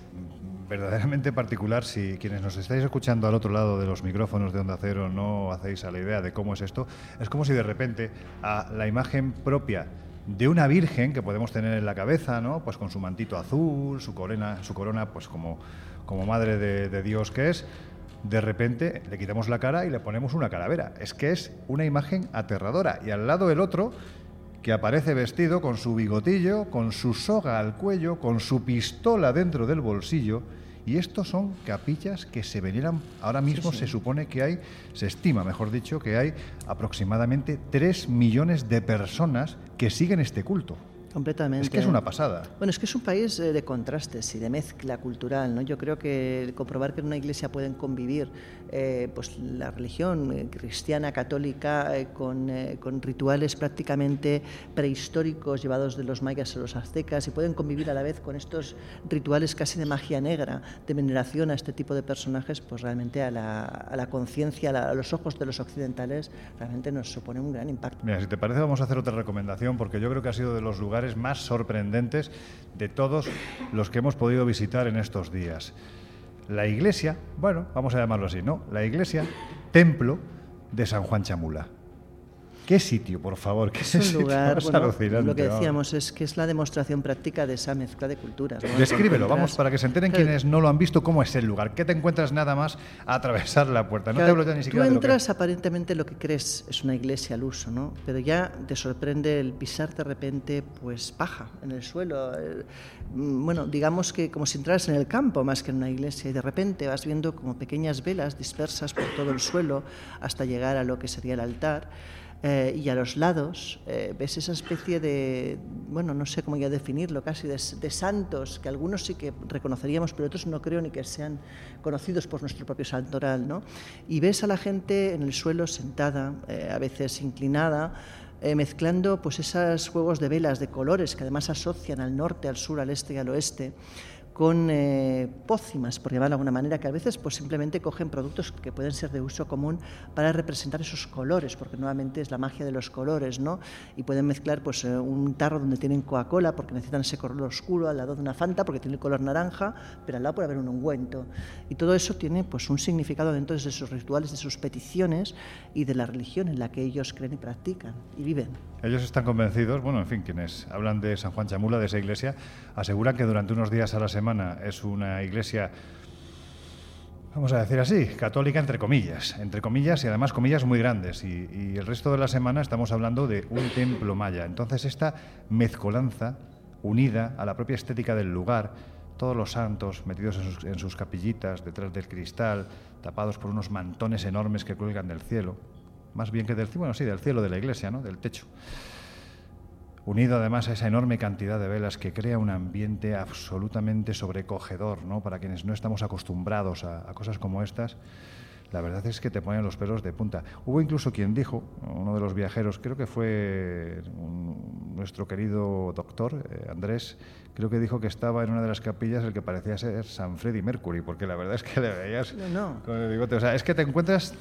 verdaderamente particular si quienes nos estáis escuchando al otro lado de los micrófonos de Onda Cero no hacéis a la idea de cómo es esto, es como si de repente a la imagen propia de una virgen que podemos tener en la cabeza, ¿no? Pues con su mantito azul, su corona, su corona pues como, como madre de, de Dios que es, de repente le quitamos la cara y le ponemos una calavera. Es que es una imagen aterradora. Y al lado el otro que aparece vestido con su bigotillo, con su soga al cuello, con su pistola dentro del bolsillo. Y estos son capillas que se veneran, ahora mismo se supone que hay, se estima, mejor dicho, que hay aproximadamente 3 millones de personas que siguen este culto. Completamente. Es que es una pasada. Bueno, es que es un país eh, de contrastes y de mezcla cultural, ¿no? Yo creo que comprobar que en una iglesia pueden convivir eh, pues la religión eh, cristiana, católica, con, con, rituales prácticamente prehistóricos llevados de los mayas a los aztecas y pueden convivir a la vez con estos rituales casi de magia negra, de veneración a este tipo de personajes, pues realmente a la, a la conciencia, a, los ojos de los occidentales, realmente nos supone un gran impacto. Mira, si te parece vamos a hacer otra recomendación porque yo creo que ha sido de los lugares más sorprendentes de todos los que hemos podido visitar en estos días. La iglesia, bueno, vamos a llamarlo así, ¿no? La iglesia, templo de San Juan Chamula. ¿Qué sitio, por favor? ¿Qué es un lugar, lo que decíamos es que es la demostración práctica de esa mezcla de culturas. Descríbelo, vamos, para que se enteren quienes no lo han visto, cómo es el lugar. ¿Qué te encuentras nada más a atravesar la puerta? No te hablo ya ni siquiera Tú entras aparentemente lo que crees es una iglesia al uso, ¿no? Pero ya te sorprende el pisar de repente, pues, paja en el suelo. Eh, mm, bueno, digamos que como si entraras en el campo más que en una iglesia y de repente vas viendo como pequeñas velas dispersas por todo el suelo hasta llegar a lo que sería el altar. Eh, y a los lados eh, ves esa especie de, bueno, no sé cómo ya definirlo, casi de, santos, que algunos sí que reconoceríamos, pero otros no creo ni que sean conocidos por nuestro propio santoral, ¿no? Y ves a la gente en el suelo sentada, eh, a veces inclinada, mezclando pues esos juegos de velas de colores que además asocian al norte, al sur, al este y al oeste con eh, pócimas, por llamarlo de alguna manera, que a veces pues, simplemente cogen productos que pueden ser de uso común para representar esos colores, porque nuevamente es la magia de los colores, ¿no? Y pueden mezclar pues, eh, un tarro donde tienen Coca-Cola porque necesitan ese color oscuro, al lado de una Fanta porque tiene el color naranja, pero al lado puede haber un ungüento. Y todo eso tiene pues, un significado dentro de sus rituales, de sus peticiones y de la religión en la que ellos creen y practican y viven. Ellos están convencidos, bueno, en fin, quienes hablan de San Juan Chamula, de esa iglesia, aseguran que durante unos días a la semana es una iglesia, vamos a decir así, católica entre comillas, entre comillas y además comillas muy grandes. Y, el resto de la semana estamos hablando de un templo maya. Entonces esta mezcolanza, unida a la propia estética del lugar, todos los santos metidos en sus, en sus capillitas, detrás del cristal, tapados por unos mantones enormes que cuelgan del cielo más bien que del, bueno, sí, del cielo de la iglesia, ¿no? del techo. Unido además a esa enorme cantidad de velas que crea un ambiente absolutamente sobrecogedor, ¿no? Para quienes no estamos acostumbrados a, cosas como estas, la verdad es que te ponen los pelos de punta. Hubo incluso quien dijo, uno de los viajeros, creo que fue nuestro querido doctor eh, Andrés, creo que dijo que estaba en una de las capillas el que parecía ser San Freddy Mercury, porque la verdad es que le veías con el bigote. O sea, es que te encuentras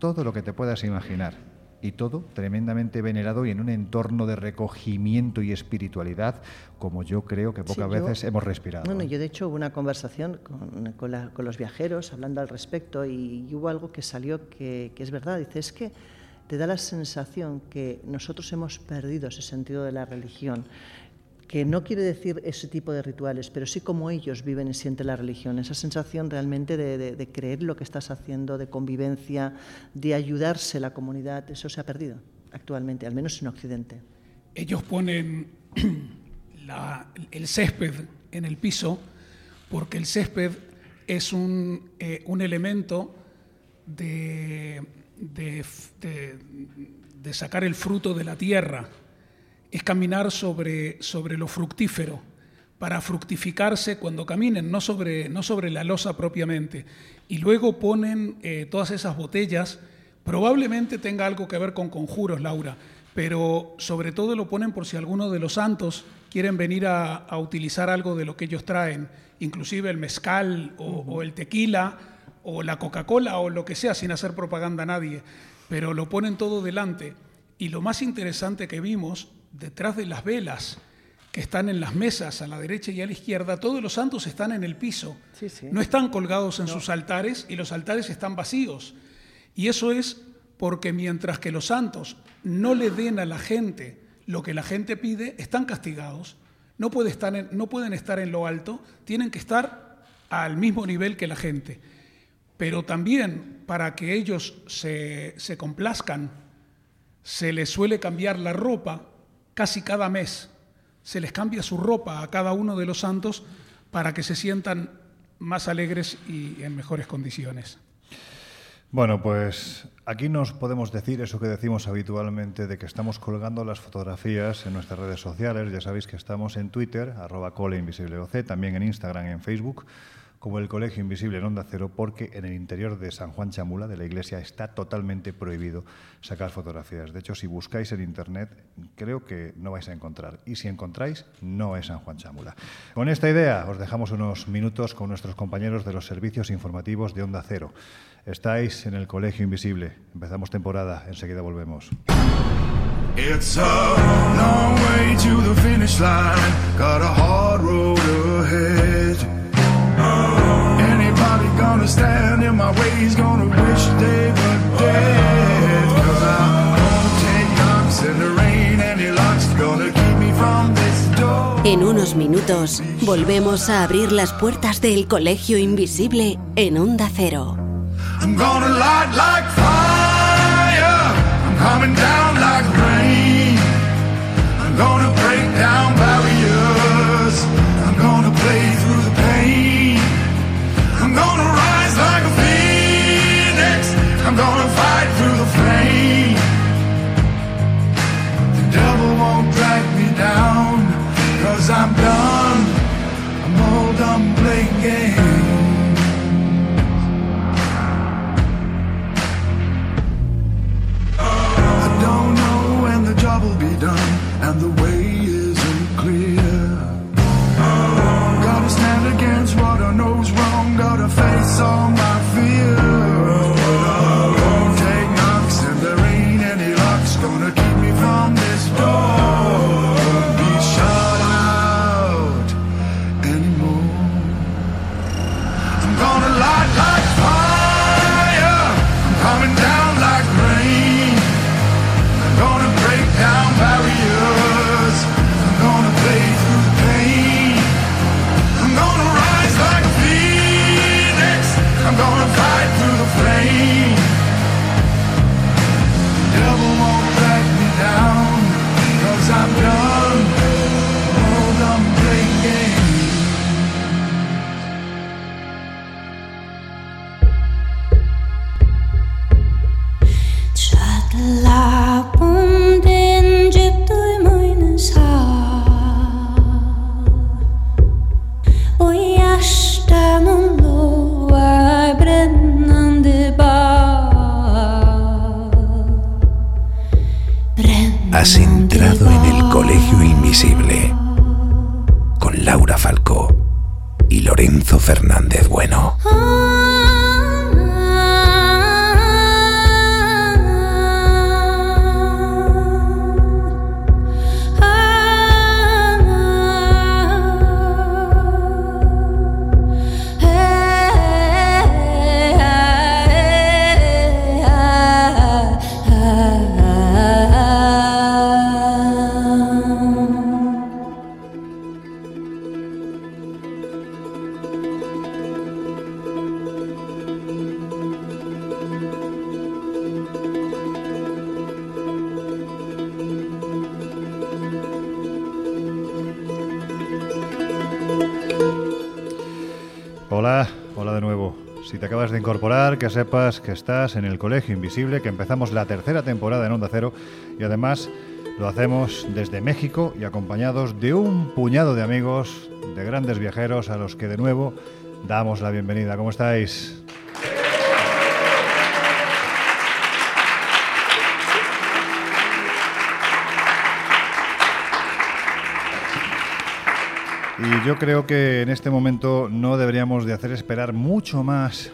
todo lo que te puedas imaginar. Y todo tremendamente venerado y en un entorno de recogimiento y espiritualidad como yo creo que pocas veces hemos respirado. Bueno, yo de hecho hubo una conversación con, con, los viajeros hablando al respecto y, hubo algo que salió que, que es verdad. Dice, es que te da la sensación que nosotros hemos perdido ese sentido de la religión que no quiere decir ese tipo de rituales, pero sí como ellos viven y sienten la religión, esa sensación realmente de, creer lo que estás haciendo, de convivencia, de ayudarse la comunidad, eso se ha perdido actualmente, al menos en Occidente. Ellos ponen el césped en el piso porque el césped es un, eh, elemento de, de sacar el fruto de la tierra es caminar sobre, sobre lo fructífero, para fructificarse cuando caminen, no sobre, no sobre la losa propiamente. Y luego ponen eh, todas esas botellas, probablemente tenga algo que ver con conjuros, Laura, pero sobre todo lo ponen por si alguno de los santos quieren venir a, utilizar algo de lo que ellos traen, inclusive el mezcal o, o el tequila o la Coca-Cola o lo que sea, sin hacer propaganda a nadie, pero lo ponen todo delante. Y lo más interesante que vimos detrás de las velas que están en las mesas a la derecha y a la izquierda, todos los santos están en el piso. No están colgados en sus altares y los altares están vacíos. Y eso es porque mientras que los santos no le den a la gente lo que la gente pide, están castigados. No, puede estar no pueden estar en lo alto, tienen que estar al mismo nivel que la gente. pero también para que ellos se, se complazcan, se les suele cambiar la ropa casi cada mes. Se les cambia su ropa a cada uno de los santos para que se sientan más alegres y en mejores condiciones. Bueno, pues aquí nos podemos decir eso que decimos habitualmente de que estamos colgando las fotografías en nuestras redes sociales. Ya sabéis que estamos en Twitter, arroba coleinvisibleoc, también en Instagram en Facebook como el Colegio Invisible en Onda Cero, porque en el interior de San Juan Chamula, de la iglesia, está totalmente prohibido sacar fotografías. De hecho, si buscáis en Internet, creo que no vais a encontrar. Y si encontráis, no es San Juan Chamula. Con esta idea, os dejamos unos minutos con nuestros compañeros de los servicios informativos de Onda Cero. Estáis en el Colegio Invisible. Empezamos temporada, enseguida volvemos. It's a long way to the finish line. Got a hard road ahead. Anybody gonna stand in my way is gonna wish they were dead. Cause I won't take knocks in the rain. Any luck's gonna keep me from this door. En unos minutos volvemos a abrir las puertas del colegio invisible en Onda Cero. I'm gonna light like fire. I'm coming down like sepas que estás en el Colegio Invisible, que empezamos la tercera temporada en Onda Cero y además lo hacemos desde México y acompañados de un puñado de amigos, de grandes viajeros a los que de nuevo damos la bienvenida. ¿Cómo estáis? Y yo creo que en este momento no deberíamos de hacer esperar mucho más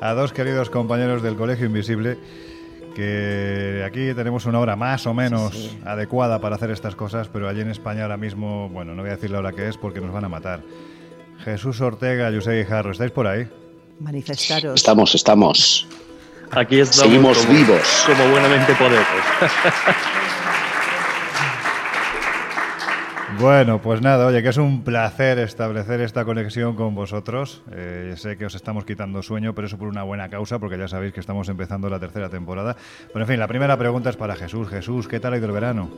a, dos queridos compañeros del Colegio Invisible, que aquí tenemos una hora más o menos adecuada para hacer estas cosas, pero allí en España ahora mismo, bueno, no voy a decir la hora que es porque nos van a matar. Jesús Ortega, José Guijarro, ¿estáis por ahí? Manifestaros. Estamos, estamos. Aquí estamos Seguimos como, vivos. como buenamente podemos. Bueno, pues nada, oye, que es un placer establecer esta conexión con vosotros. Eh, sé que os estamos quitando sueño, pero eso por una buena causa, porque ya sabéis que estamos empezando la tercera temporada. Pero en fin, la primera pregunta es para Jesús. Jesús, ¿qué tal ha ido el verano?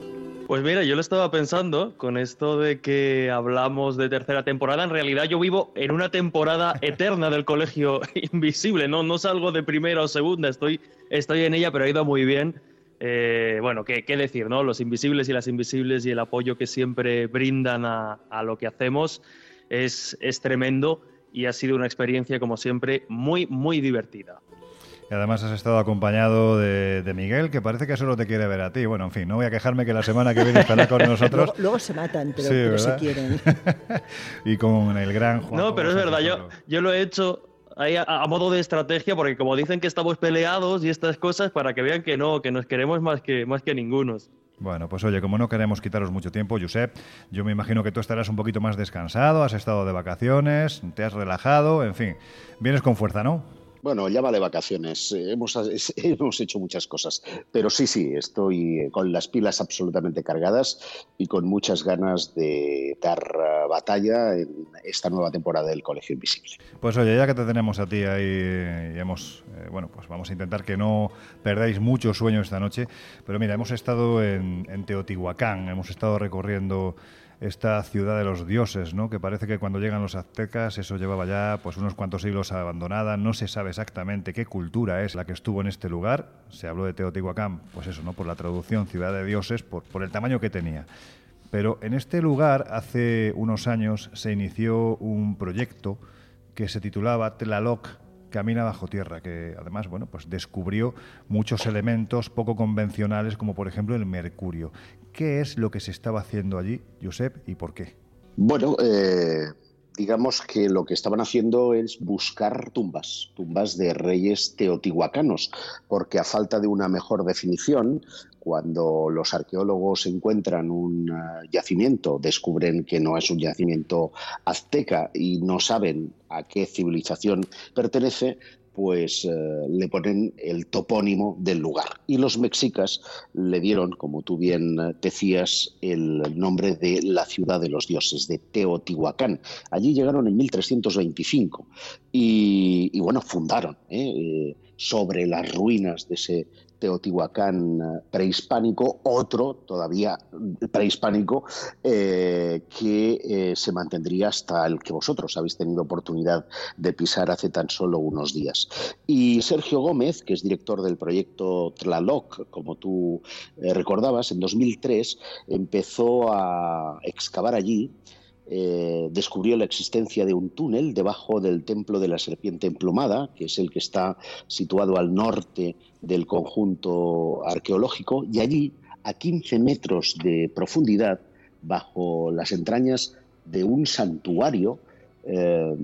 Pues mira, yo lo estaba pensando con esto de que hablamos de tercera temporada. En realidad yo vivo en una temporada eterna del colegio invisible, ¿no? No salgo de primera o segunda, estoy, estoy en ella, pero ha ido muy bien. Eh, bueno, ¿qué, ¿qué, decir, ¿no? Los invisibles y las invisibles y el apoyo que siempre brindan a, a lo que hacemos es, es tremendo y ha sido una experiencia, como siempre, muy, muy divertida. Y además has estado acompañado de, de, Miguel, que parece que solo te quiere ver a ti. Bueno, en fin, no voy a quejarme que la semana que viene estará con nosotros. luego, luego, se matan, pero, sí, pero se quieren. y con el gran Juan. No, pero es verdad, yo, yo lo he hecho ahí a, a, modo de estrategia, porque como dicen que estamos peleados y estas cosas, para que vean que no, que nos queremos más que, más que ningunos. Bueno, pues oye, como no queremos quitaros mucho tiempo, Josep, yo me imagino que tú estarás un poquito más descansado, has estado de vacaciones, te has relajado, en fin, vienes con fuerza, ¿no? Bueno, llámale vacaciones. Eh, hemos, hemos, hecho muchas cosas. Pero sí, sí, estoy con las pilas absolutamente cargadas y con muchas ganas de dar uh, batalla en esta nueva temporada del Colegio Invisible. Pues oye, ya que te tenemos a ti ahí y hemos, eh, bueno, pues vamos a intentar que no perdáis mucho sueño esta noche. Pero mira, hemos estado en, en Teotihuacán, hemos estado recorriendo esta ciudad de los dioses, ¿no? que parece que cuando llegan los aztecas eso llevaba ya pues unos cuantos siglos abandonada, no se sabe exactamente qué cultura es la que estuvo en este lugar, se habló de Teotihuacán, pues eso, ¿no? por la traducción ciudad de dioses, por, por el tamaño que tenía. Pero en este lugar hace unos años se inició un proyecto que se titulaba Tlaloc, camina bajo tierra, que además bueno, pues descubrió muchos elementos poco convencionales, como por ejemplo el mercurio. ¿Qué es lo que se estaba haciendo allí, Josep, y por qué? Bueno, eh, digamos que lo que estaban haciendo es buscar tumbas, tumbas de reyes teotihuacanos, porque a falta de una mejor definición, cuando los arqueólogos encuentran un uh, yacimiento, descubren que no es un yacimiento azteca y no saben a qué civilización pertenece, pues eh, le ponen el topónimo del lugar. Y los mexicas le dieron, como tú bien decías, el nombre de la ciudad de los dioses, de Teotihuacán. Allí llegaron en 1325 y, y bueno, fundaron ¿eh? Sobre las ruinas de ese Teotihuacán prehispánico, otro todavía prehispánico, eh, que eh, se mantendría hasta el que vosotros habéis tenido oportunidad de pisar hace tan solo unos días. Y Sergio Gómez, que es director del proyecto Tlaloc, como tú eh, recordabas, en 2003 empezó a excavar allí eh, descubrió la existencia de un túnel debajo del templo de la serpiente emplumada, que es el que está situado al norte del conjunto arqueológico, y allí, a 15 metros de profundidad, bajo las entrañas de un santuario, eh,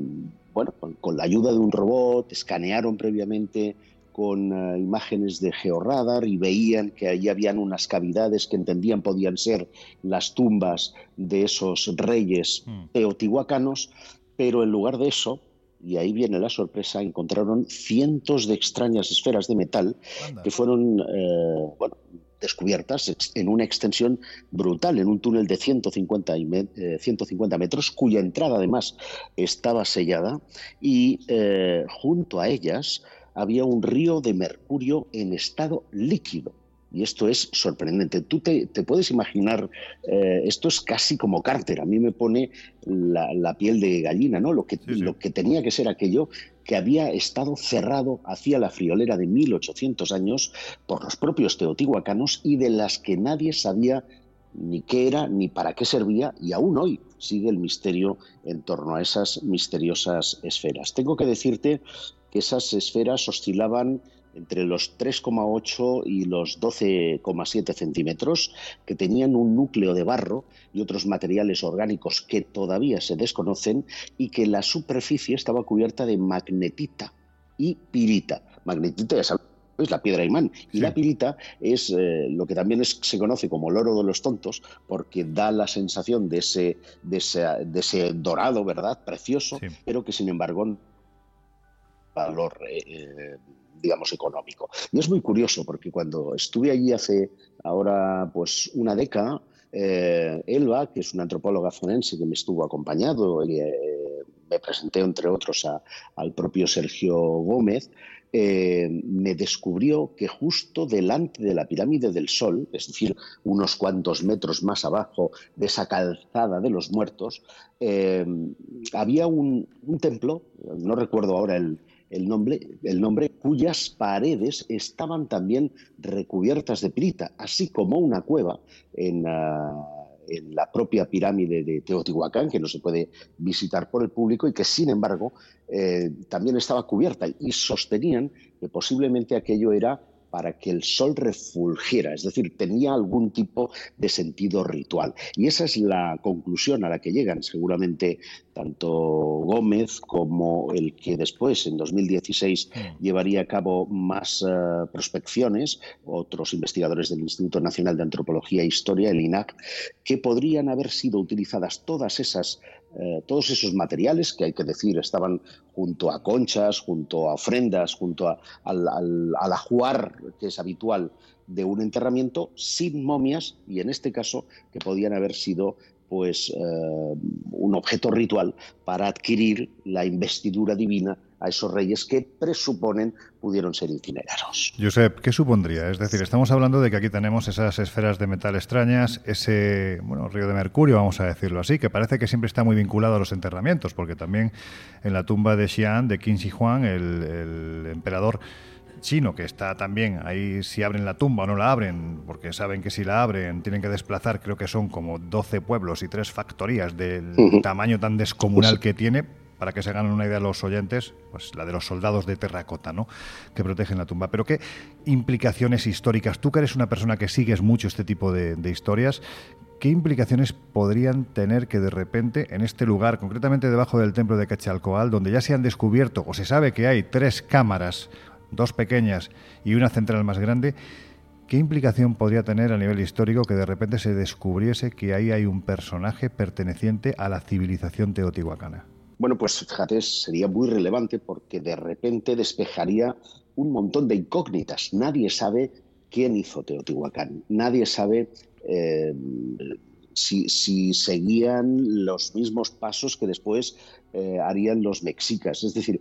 bueno, con, con la ayuda de un robot, escanearon previamente con uh, imágenes de georradar y veían que allí habían unas cavidades que entendían podían ser las tumbas de esos reyes mm. teotihuacanos, pero en lugar de eso, y ahí viene la sorpresa, encontraron cientos de extrañas esferas de metal Anda. que fueron, eh, bueno, descubiertas en una extensión brutal, en un túnel de 150, y me, eh, 150 metros, cuya entrada además estaba sellada, y eh, junto a ellas había un río de mercurio en estado líquido. Y esto es sorprendente. Tú te, te puedes imaginar, eh, esto es casi como Carter. A mí me pone la, la piel de gallina, ¿no? Lo que, sí, sí. lo que tenía que ser aquello que había estado cerrado hacia la friolera de 1800 años por los propios teotihuacanos y de las que nadie sabía ni qué era ni para qué servía y aún hoy sigue el misterio en torno a esas misteriosas esferas. Tengo que decirte que esas esferas oscilaban entre los 3,8 y los 12,7 centímetros, que tenían un núcleo de barro y otros materiales orgánicos que todavía se desconocen y que la superficie estaba cubierta de magnetita y pirita. Magnetita, ya sabes, es la piedra imán. Y sí. la pirita es eh, lo que también es, se conoce como el oro de los tontos, porque da la sensación de ese, de ese, de ese dorado, ¿verdad? Precioso, sí. pero que sin embargo valor, eh, digamos, económico. Y es muy curioso porque cuando estuve allí hace ahora pues una década, Eh, Elba, que es una antropóloga forense que me estuvo acompañado, eh, me presenté entre otros al propio Sergio Gómez, eh, me descubrió que justo delante de la pirámide del Sol, es decir, unos cuantos metros más abajo de esa calzada de los muertos, había un, templo, no recuerdo ahora el, nombre, el nombre, cuyas paredes estaban también recubiertas de pirita, así como una cueva en... En la propia pirámide de Teotihuacán, que no se puede visitar por el público y que, sin embargo, eh, también estaba cubierta y sostenían que posiblemente aquello era para que el sol refulgiera, es decir, tenía algún tipo de sentido ritual. Y esa es la conclusión a la que llegan seguramente tanto Gómez como el que después, en 2016, mm. llevaría a cabo más eh, prospecciones, otros investigadores del Instituto Nacional de Antropología e Historia, el INAC, que podrían haber sido utilizadas todas esas eh, todos esos materiales que hay que decir estaban junto a conchas, junto a ofrendas, junto a, al, ajuar que es habitual de un enterramiento sin momias y en este caso que podían haber sido pues eh, un objeto ritual para adquirir la investidura divina a esos reyes que presuponen pudieron ser incinerados. Josep, ¿qué supondría? Es decir, estamos hablando de que aquí tenemos esas esferas de metal extrañas, ese bueno, río de mercurio, vamos a decirlo así, que parece que siempre está muy vinculado a los enterramientos, porque también en la tumba de Xi'an, de Qin Shi Huang, el, el emperador chino, que está también ahí si abren la tumba o no la abren, porque saben que si la abren tienen que desplazar, creo que son como 12 pueblos y tres factorías del tamaño tan descomunal que tiene, para que se hagan una idea los oyentes, pues la de los soldados de terracota, ¿no? Que protegen la tumba. Pero qué implicaciones históricas, tú que eres una persona que sigues mucho este tipo de, historias, ¿qué implicaciones podrían tener que de repente en este lugar, concretamente debajo del templo de Cachalcoal, donde ya se han descubierto o se sabe que hay tres cámaras, dos pequeñas y una central más grande, ¿Qué implicación podría tener a nivel histórico que de repente se descubriese que ahí hay un personaje perteneciente a la civilización teotihuacana? Bueno, pues fíjate, sería muy relevante porque de repente despejaría un montón de incógnitas. Nadie sabe quién hizo Teotihuacán, nadie sabe eh, si, seguían los mismos pasos que después eh, harían los mexicas. Es decir,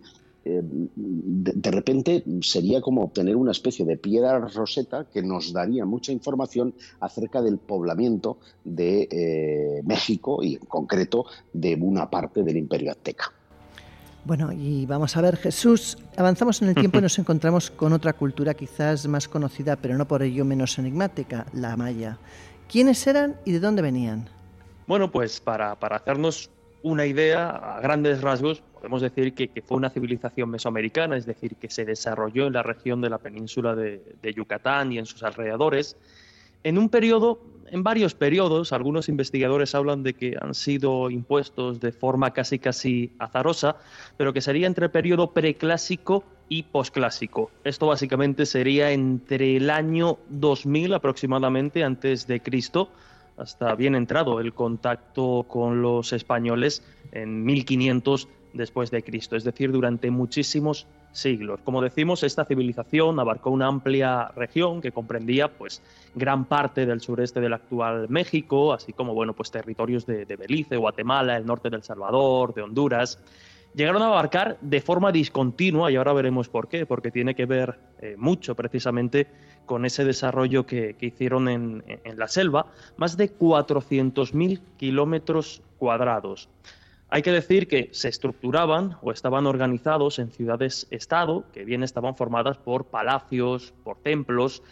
eh, de, repente sería como obtener una especie de piedra roseta que nos daría mucha información acerca del poblamiento de eh, México y en concreto de una parte del imperio azteca. Bueno, y vamos a ver, Jesús, avanzamos en el tiempo y nos encontramos con otra cultura quizás más conocida, pero no por ello menos enigmática, la maya. ¿Quiénes eran y de dónde venían? Bueno, pues para, para hacernos una idea a grandes rasgos, podemos decir que, fue una civilización mesoamericana, es decir, que se desarrolló en la región de la península de, Yucatán y en sus alrededores, en un periodo, en varios periodos, algunos investigadores hablan de que han sido impuestos de forma casi casi azarosa, pero que sería entre el periodo preclásico y posclásico. Esto básicamente sería entre el año 2000 aproximadamente antes de Cristo hasta bien entrado el contacto con los españoles en 1500 después de Cristo, es decir, durante muchísimos siglos. Como decimos, esta civilización abarcó una amplia región que comprendía pues gran parte del sureste del actual México, así como bueno, pues territorios de, Belice, Guatemala, el norte del Salvador, de Honduras. Llegaron a abarcar de forma discontinua, y ahora veremos por qué, porque tiene que ver eh, mucho precisamente con ese desarrollo que, hicieron en, en, la selva, más de 400.000 kilómetros cuadrados. Hay que decir que se estructuraban o estaban organizados en ciudades-estado, que bien estaban formadas por palacios, por templos,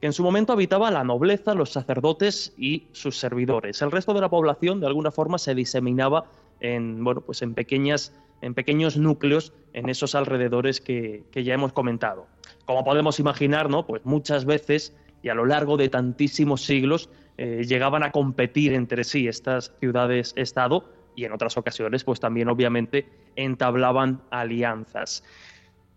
que en su momento habitaba la nobleza, los sacerdotes y sus servidores. El resto de la población, de alguna forma, se diseminaba en, bueno, pues en, pequeñas, en pequeños núcleos en esos alrededores que, ya hemos comentado. Como podemos imaginar, ¿no? pues muchas veces y a lo largo de tantísimos siglos eh, llegaban a competir entre sí estas ciudades-estado y en otras ocasiones pues también obviamente entablaban alianzas.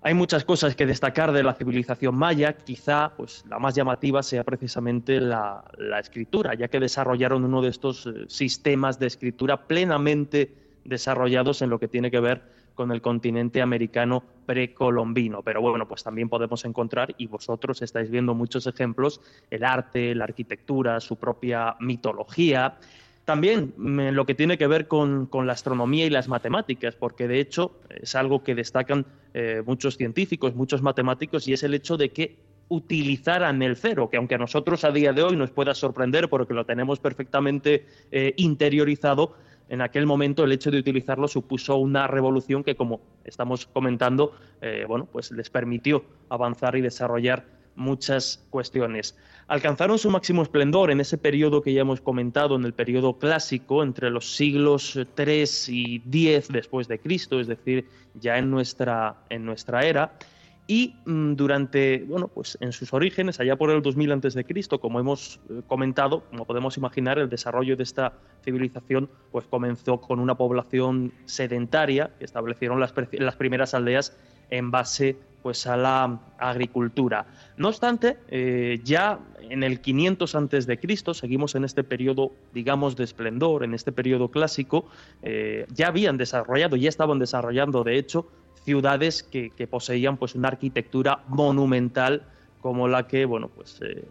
Hay muchas cosas que destacar de la civilización maya, quizá pues, la más llamativa sea precisamente la, escritura, ya que desarrollaron uno de estos eh, sistemas de escritura plenamente desarrollados en lo que tiene que ver con el continente americano precolombino. Pero bueno, pues también podemos encontrar, y vosotros estáis viendo muchos ejemplos, el arte, la arquitectura, su propia mitología. También mm, lo que tiene que ver con, la astronomía y las matemáticas, porque de hecho es algo que destacan eh, muchos científicos, muchos matemáticos, y es el hecho de que utilizaran el cero, que aunque a nosotros a día de hoy nos pueda sorprender porque lo tenemos perfectamente eh, interiorizado, en aquel momento el hecho de utilizarlo supuso una revolución que, como estamos comentando, eh, bueno, pues les permitió avanzar y desarrollar muchas cuestiones. Alcanzaron su máximo esplendor en ese periodo que ya hemos comentado, en el periodo clásico, entre los siglos 3 y 10 después de Cristo, es decir, ya en nuestra, en nuestra era y mm, durante, bueno, pues en sus orígenes, allá por el 2000 antes de Cristo, como hemos eh, comentado, como podemos imaginar, el desarrollo de esta civilización pues comenzó con una población sedentaria que establecieron las, las primeras aldeas en base pues a la agricultura. No obstante, eh, ya en el 500 antes de Cristo, seguimos en este periodo, digamos, de esplendor, en este periodo clásico, eh, ya habían desarrollado, ya estaban desarrollando, de hecho, ciudades que, poseían pues una arquitectura monumental como la que bueno pues eh,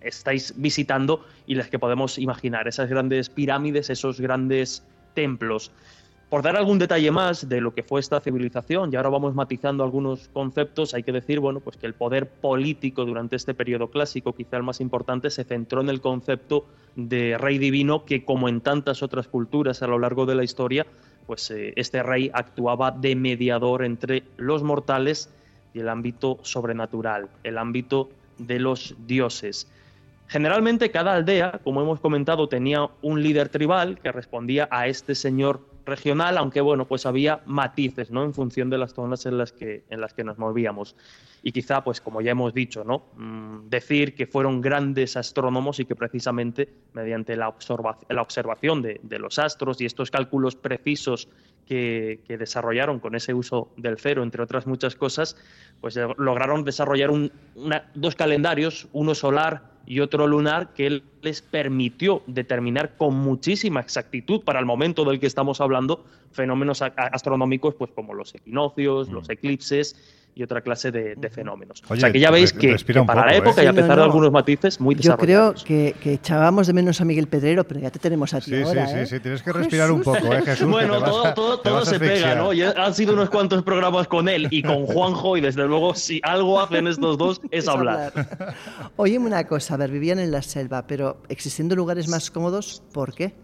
estáis visitando y las que podemos imaginar esas grandes pirámides esos grandes templos. Por dar algún detalle más de lo que fue esta civilización, y ahora vamos matizando algunos conceptos, hay que decir, bueno, pues que el poder político durante este periodo clásico, quizá el más importante, se centró en el concepto de rey divino que, como en tantas otras culturas a lo largo de la historia, pues eh, este rey actuaba de mediador entre los mortales y el ámbito sobrenatural, el ámbito de los dioses. Generalmente cada aldea, como hemos comentado, tenía un líder tribal que respondía a este señor regional, aunque bueno, pues había matices, ¿no? En función de las zonas en las que, en las que nos movíamos. Y quizá, pues como ya hemos dicho, ¿no? Mm, decir que fueron grandes astrónomos y que precisamente mediante la, la observación de, los astros y estos cálculos precisos que, desarrollaron con ese uso del cero, entre otras muchas cosas, pues lograron desarrollar dos calendarios, uno solar y otro lunar que les permitió determinar con muchísima exactitud para el momento del que estamos hablando fenómenos astronómicos pues como los equinoccios, los mm. eclipses y otra clase de, fenómenos. o sea que ya veis que, para la época y a pesar de algunos matices muy Yo creo que, echábamos de menos a Miguel Pedrero, pero ya te tenemos a ti sí, ahora, Sí, sí, ¿eh? sí, tienes que respirar un poco, ¿eh, Jesús? Bueno, todo, todo, se pega, ¿no? Ya han sido unos cuantos programas con él y con Juanjo y desde luego si algo hacen estos dos es, hablar. hablar. Óyeme una cosa, a ver, vivían en la selva, pero existiendo lugares más cómodos, ¿por qué?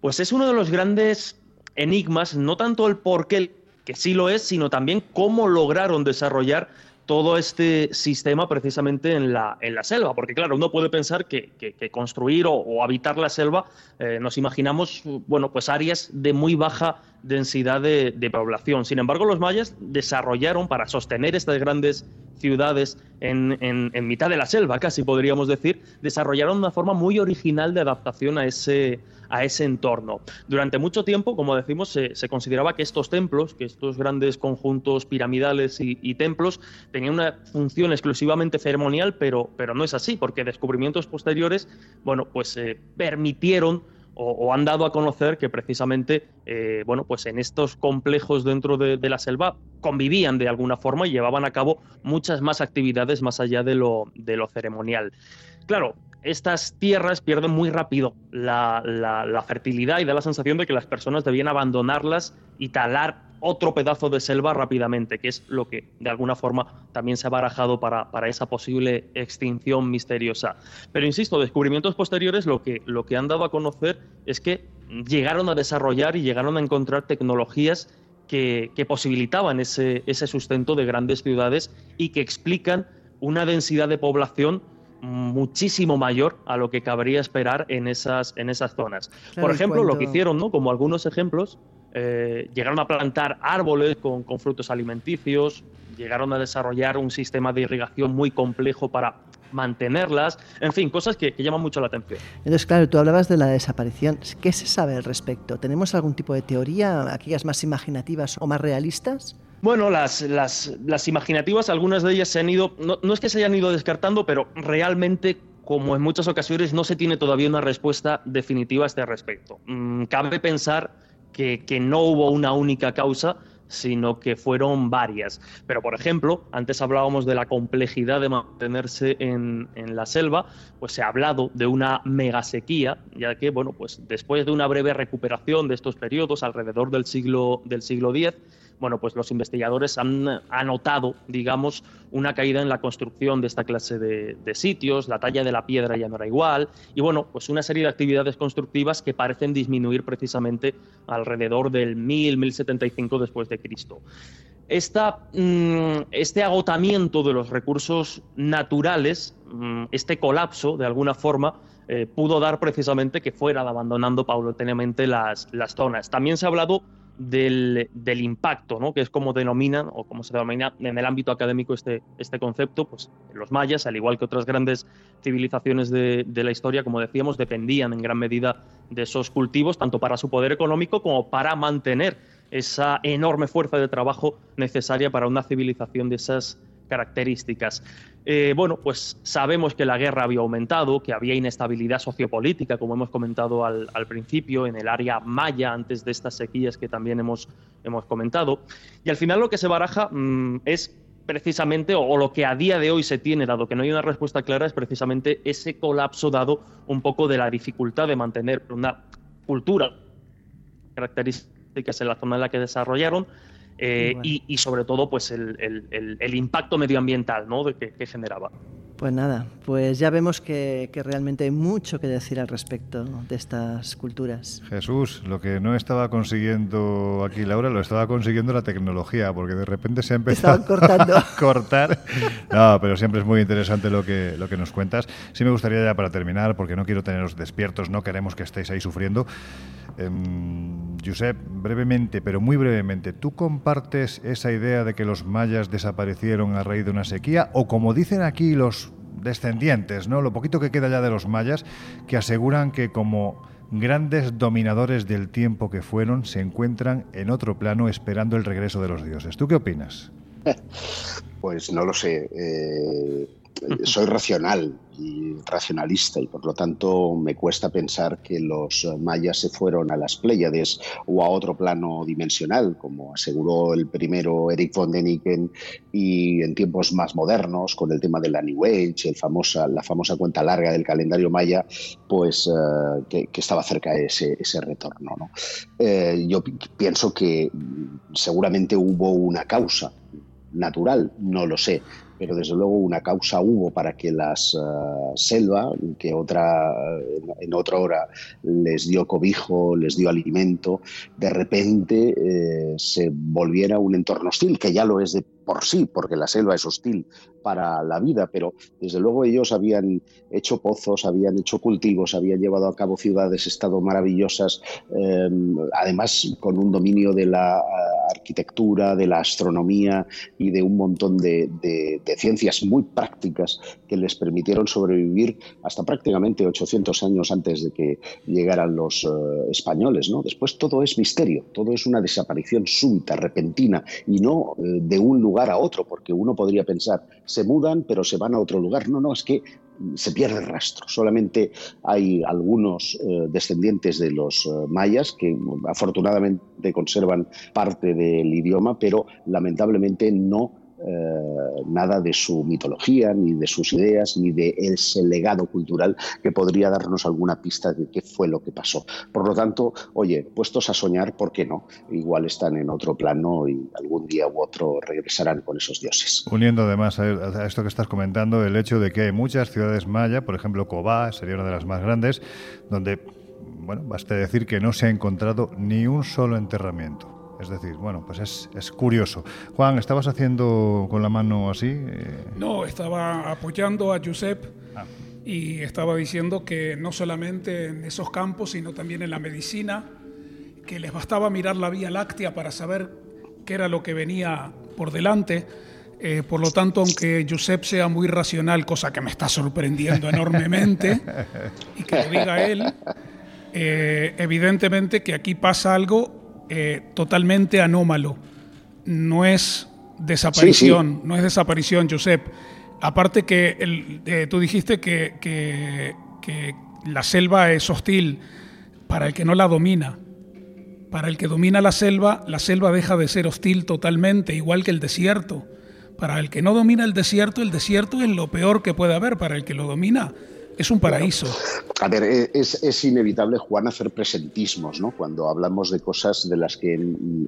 Pues es uno de los grandes enigmas, no tanto el por qué que sí lo es, sino también cómo lograron desarrollar todo este sistema precisamente en la, en la selva. Porque claro, uno puede pensar que, construir o, habitar la selva, eh, nos imaginamos, bueno, pues áreas de muy baja densidad de, población. Sin embargo, los mayas desarrollaron para sostener estas grandes ciudades en, en, mitad de la selva, casi podríamos decir, desarrollaron una forma muy original de adaptación a ese, a ese entorno. Durante mucho tiempo, como decimos, se, consideraba que estos templos, que estos grandes conjuntos piramidales y, templos, tenían una función exclusivamente ceremonial, pero, pero no es así, porque descubrimientos posteriores, bueno, pues eh, permitieron o, han dado a conocer que precisamente, eh, bueno, pues en estos complejos dentro de, la selva convivían de alguna forma y llevaban a cabo muchas más actividades más allá de lo, de lo ceremonial. Claro, estas tierras pierden muy rápido la, fertilidad y da la sensación de que las personas debían abandonarlas y talar otro pedazo de selva rápidamente, que es lo que de alguna forma también se ha barajado para, esa posible extinción misteriosa. Pero insisto, descubrimientos posteriores lo que, lo que han dado a conocer es que llegaron a desarrollar y llegaron a encontrar tecnologías que, posibilitaban ese, ese sustento de grandes ciudades y que explican una densidad de población muchísimo mayor a lo que cabría esperar en esas, en esas zonas. Por ejemplo, lo que hicieron, ¿no? como algunos ejemplos, eh, llegaron a plantar árboles con, frutos alimenticios, llegaron a desarrollar un sistema de irrigación muy complejo para mantenerlas, en fin, cosas que, que, llaman mucho la atención. Entonces, claro, tú hablabas de la desaparición. ¿Qué se sabe al respecto? ¿Tenemos algún tipo de teoría, aquellas más imaginativas o más realistas? Bueno, las, las, imaginativas, algunas de ellas se han ido, no, es que se hayan ido descartando, pero realmente como en muchas ocasiones, no se tiene todavía una respuesta definitiva a este respecto. Mm, cabe pensar que, no hubo una única causa, sino que fueron varias. Pero, por ejemplo, antes hablábamos de la complejidad de mantenerse en, la selva, pues se ha hablado de una megasequía, ya que, bueno, pues después de una breve recuperación de estos periodos, alrededor del siglo, del siglo X, bueno, pues los investigadores han anotado, digamos, una caída en la construcción de esta clase de, sitios, la talla de la piedra ya no era igual, y bueno, pues una serie de actividades constructivas que parecen disminuir precisamente alrededor del 1000-1075 después de Cristo. Mm, este agotamiento de los recursos naturales, mm, este colapso, de alguna forma, eh, pudo dar precisamente que fueran abandonando paulatinamente las, las zonas. También se ha hablado del, impacto, ¿no? que es como denominan o como se denomina en el ámbito académico este, este concepto, pues los mayas, al igual que otras grandes civilizaciones de, la historia, como decíamos, dependían en gran medida de esos cultivos, tanto para su poder económico como para mantener esa enorme fuerza de trabajo necesaria para una civilización de esas características. Eh, bueno, pues sabemos que la guerra había aumentado, que había inestabilidad sociopolítica, como hemos comentado al, principio, en el área maya, antes de estas sequías que también hemos, hemos comentado. Y al final lo que se baraja mm, es precisamente, o, lo que a día de hoy se tiene, dado que no hay una respuesta clara, es precisamente ese colapso dado un poco de la dificultad de mantener una cultura características en la zona en la que desarrollaron, eh, y, sobre todo pues el, impacto medioambiental ¿no? de que, generaba. Pues nada, pues ya vemos que, realmente hay mucho que decir al respecto de estas culturas. Jesús, lo que no estaba consiguiendo aquí Laura, lo estaba consiguiendo la tecnología, porque de repente se ha empezado a cortar. No, pero siempre es muy interesante lo que, lo que nos cuentas. Sí me gustaría ya para terminar, porque no quiero teneros despiertos, no queremos que estéis ahí sufriendo. Em, Josep, brevemente, pero muy brevemente, ¿tú compartes esa idea de que los mayas desaparecieron a raíz de una sequía? O como dicen aquí los descendientes, ¿no? Lo poquito que queda ya de los mayas, que aseguran que como grandes dominadores del tiempo que fueron, se encuentran en otro plano esperando el regreso de los dioses. ¿Tú qué opinas? Pues no lo sé. Eh, soy racional y racionalista y por lo tanto me cuesta pensar que los mayas se fueron a las Pléyades o a otro plano dimensional, como aseguró el primero Eric von Deniken y en tiempos más modernos con el tema de la New Age, el la famosa cuenta larga del calendario maya, pues eh, que, estaba cerca de ese, retorno. ¿no? Eh, yo pienso que seguramente hubo una causa natural, no lo sé, pero desde luego una causa hubo para que las uh, selva, que otra, en otra hora les dio cobijo, les dio alimento, de repente eh, se volviera un entorno hostil, que ya lo es de por sí, porque la selva es hostil para la vida, pero desde luego ellos habían hecho pozos, habían hecho cultivos, habían llevado a cabo ciudades, estado maravillosas, eh, además con un dominio de la eh, arquitectura, de la astronomía y de un montón de, ciencias muy prácticas que les permitieron sobrevivir hasta prácticamente 800 años antes de que llegaran los eh, españoles. ¿no? Después todo es misterio, todo es una desaparición súbita, repentina y no de un lugar a otro, porque uno podría pensar, se mudan, pero se van a otro lugar. No, no, es que se pierde el rastro. Solamente hay algunos eh, descendientes de los eh, mayas que afortunadamente conservan parte del idioma, pero lamentablemente no eh, nada de su mitología, ni de sus ideas, ni de ese legado cultural que podría darnos alguna pista de qué fue lo que pasó. Por lo tanto, oye, puestos a soñar, ¿por qué no? Igual están en otro plano y algún día u otro regresarán con esos dioses. Uniendo además a esto que estás comentando, el hecho de que hay muchas ciudades maya, por ejemplo, Cobá sería una de las más grandes, donde, bueno, basta decir que no se ha encontrado ni un solo enterramiento. Es decir, bueno, pues es, curioso. Juan, ¿estabas haciendo con la mano así? Eh, no, estaba apoyando a Josep ah. y estaba diciendo que no solamente en esos campos, sino también en la medicina, que les bastaba mirar la Vía Láctea para saber qué era lo que venía por delante. Eh, por lo tanto, aunque Josep sea muy racional, cosa que me está sorprendiendo enormemente, y que lo diga él, eh, evidentemente que aquí pasa algo eh, totalmente anómalo. No es desaparición, no es desaparición, Josep. Aparte que el, eh, tú dijiste que, que, la selva es hostil para el que no la domina. Para el que domina la selva, la selva deja de ser hostil totalmente, igual que el desierto. Para el que no domina el desierto, el desierto es lo peor que puede haber. Para el que lo domina, es un paraíso. a ver, e, es, inevitable, Juan, hacer presentismos, ¿no? Cuando hablamos de cosas de las que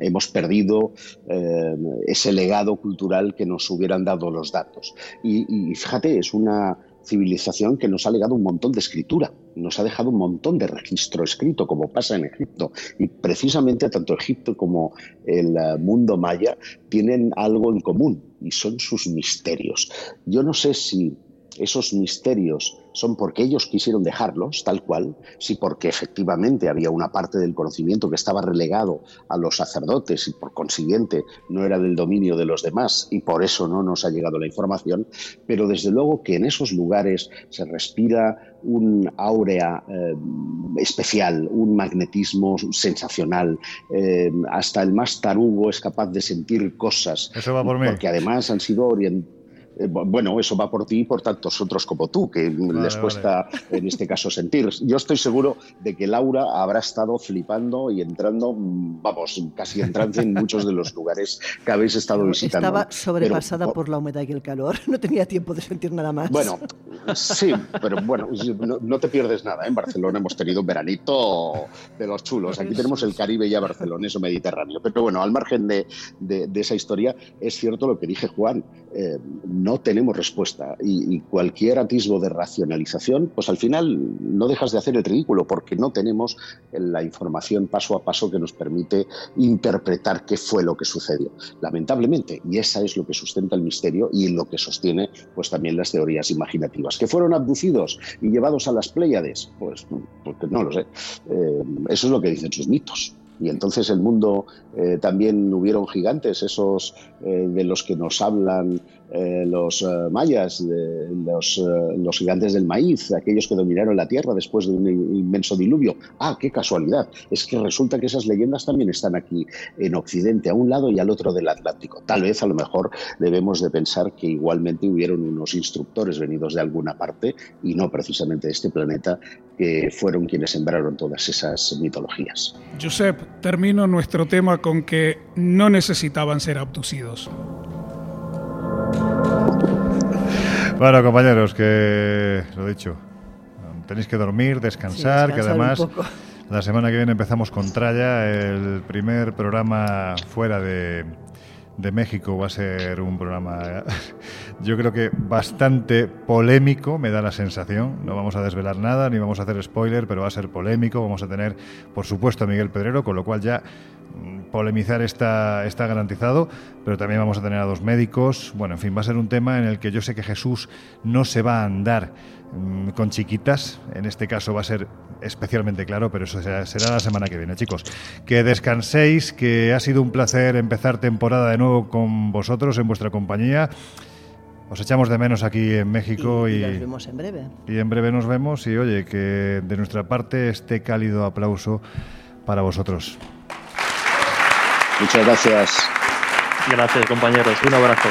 hemos perdido eh, ese legado cultural que nos hubieran dado los datos. y fíjate, es una civilización que nos ha legado un montón de escritura, nos ha dejado un montón de registro escrito, como pasa en Egipto. Y precisamente tanto Egipto como el eh, mundo maya tienen algo en común y son sus misterios. Yo no sé si esos misterios son porque ellos quisieron dejarlos tal cual, si porque efectivamente había una parte del conocimiento que estaba relegado a los sacerdotes y por consiguiente no era del dominio de los demás y por eso no nos ha llegado la información, pero desde luego que en esos lugares se respira un áurea eh, especial, un magnetismo sensacional, eh, hasta el más tarugo es capaz de sentir cosas, eso va por mí. porque además han sido orientados bueno, eso va por ti y por tantos otros como tú, que les cuesta en este caso sentir. Yo estoy seguro de que Laura habrá estado flipando y entrando, mm, vamos, casi entrando en muchos de los lugares que habéis estado visitando. Estaba sobrepasada por la humedad y el calor, no tenía tiempo de sentir nada más. Bueno, sí, pero bueno, no, te pierdes nada. ¿eh? En Barcelona hemos tenido un veranito de los chulos. Aquí tenemos el Caribe ya barceloneso mediterráneo. Pero bueno, al margen de, esa historia, es cierto lo que dije Juan. Eh, no tenemos respuesta y, cualquier atisbo de racionalización, pues al final no dejas de hacer el ridículo porque no tenemos la información paso a paso que nos permite interpretar qué fue lo que sucedió. Lamentablemente, y esa es lo que sustenta el misterio y lo que sostiene pues también las teorías imaginativas. ¿Que fueron abducidos y llevados a las Pléyades? Pues, pues no lo sé. Eh, eso es lo que dicen sus mitos y entonces el mundo eh, también hubieron gigantes, esos eh, de los que nos hablan eh, los mayas, los, los, gigantes del maíz, aquellos que dominaron la tierra después de un inmenso diluvio. Ah, qué casualidad. Es que resulta que esas leyendas también están aquí en Occidente, a un lado y al otro del Atlántico. Tal vez a lo mejor debemos de pensar que igualmente hubieron unos instructores venidos de alguna parte y no precisamente de este planeta que fueron quienes sembraron todas esas mitologías. Josep, termino nuestro tema con que no necesitaban ser abducidos. Bueno, compañeros, que lo dicho, tenéis que dormir, descansar, que además la semana que viene empezamos con Tralla, el primer programa fuera de, de México va a ser un programa, yo creo que bastante polémico, me da la sensación. No vamos a desvelar nada, ni vamos a hacer spoiler, pero va a ser polémico. Vamos a tener, por supuesto, a Miguel Pedrero, con lo cual ya mm, polemizar está, está garantizado, pero también vamos a tener a dos médicos. Bueno, en fin, va a ser un tema en el que yo sé que Jesús no se va a andar con chiquitas. En este caso va a ser especialmente claro, pero eso será, será, la semana que viene, chicos. Que descanséis, que ha sido un placer empezar temporada de nuevo con vosotros en vuestra compañía. Os echamos de menos aquí en México y, y, nos vemos en breve. Y en breve nos vemos y oye, que de nuestra parte este cálido aplauso para vosotros. Muchas gracias. Gracias compañeros, un abrazo.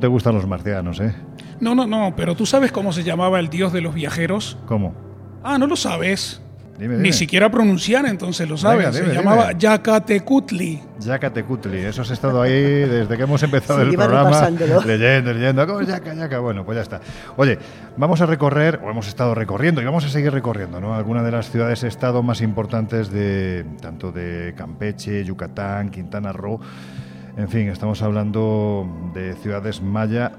¿Cómo te gustan los marcianos, eh? No, no, no, pero tú sabes cómo se llamaba el dios de los viajeros. ¿Cómo? Ah, no lo sabes. Dime, Ni siquiera pronunciar, entonces lo sabes. Venga, se llamaba dime. Yacatecutli. Yacatecutli, eso has estado ahí desde que hemos empezado Sí, el programa. Leyendo, leyendo. ¿Cómo Yaca, Yaca? Bueno, pues ya está. Oye, vamos a recorrer, o hemos estado recorriendo, y vamos a seguir recorriendo, ¿no? Algunas de las ciudades-estado más importantes de tanto de Campeche, Yucatán, Quintana Roo. En fin, estamos hablando de ciudades maya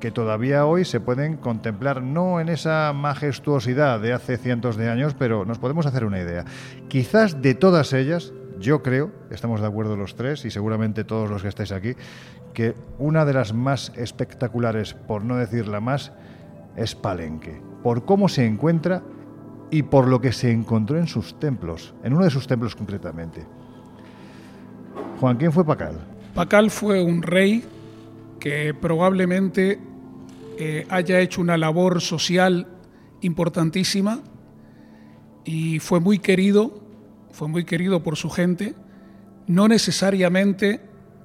que todavía hoy se pueden contemplar no en esa majestuosidad de hace cientos de años, pero nos podemos hacer una idea. Quizás de todas ellas, yo creo, estamos de acuerdo los tres y seguramente todos los que estáis aquí, que una de las más espectaculares, por no decir la más, es Palenque, por cómo se encuentra y por lo que se encontró en sus templos, en uno de sus templos concretamente. Juan, ¿quién fue Pacal? Pacal fue un rey que probablemente eh, haya hecho una labor social importantísima y fue muy querido, fue muy querido por su gente, no necesariamente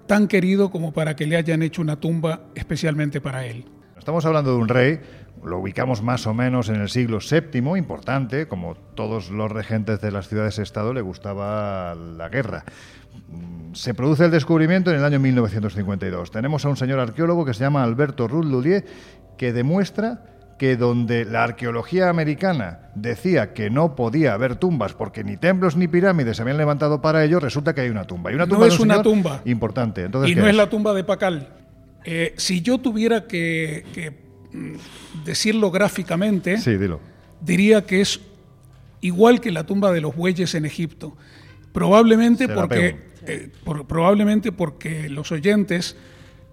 tan querido como para que le hayan hecho una tumba especialmente para él. Estamos hablando de un rey, lo ubicamos más o menos en el siglo VII, importante, como todos los regentes de las ciudades-estado le gustaba la guerra. Mm, Se produce el descubrimiento en el año 1952. Tenemos a un señor arqueólogo que se llama Alberto Ruth que demuestra que donde la arqueología americana decía que no podía haber tumbas porque ni templos ni pirámides se habían levantado para ello, resulta que hay una tumba. Y una No tumba de es un una tumba. Importante. Entonces, y ¿qué no es es? la tumba de Pacal. Eh, si yo tuviera que, que, decirlo gráficamente, Sí, dilo. diría que es igual que la tumba de los bueyes en Egipto. Probablemente porque, eh, por- probablemente porque los oyentes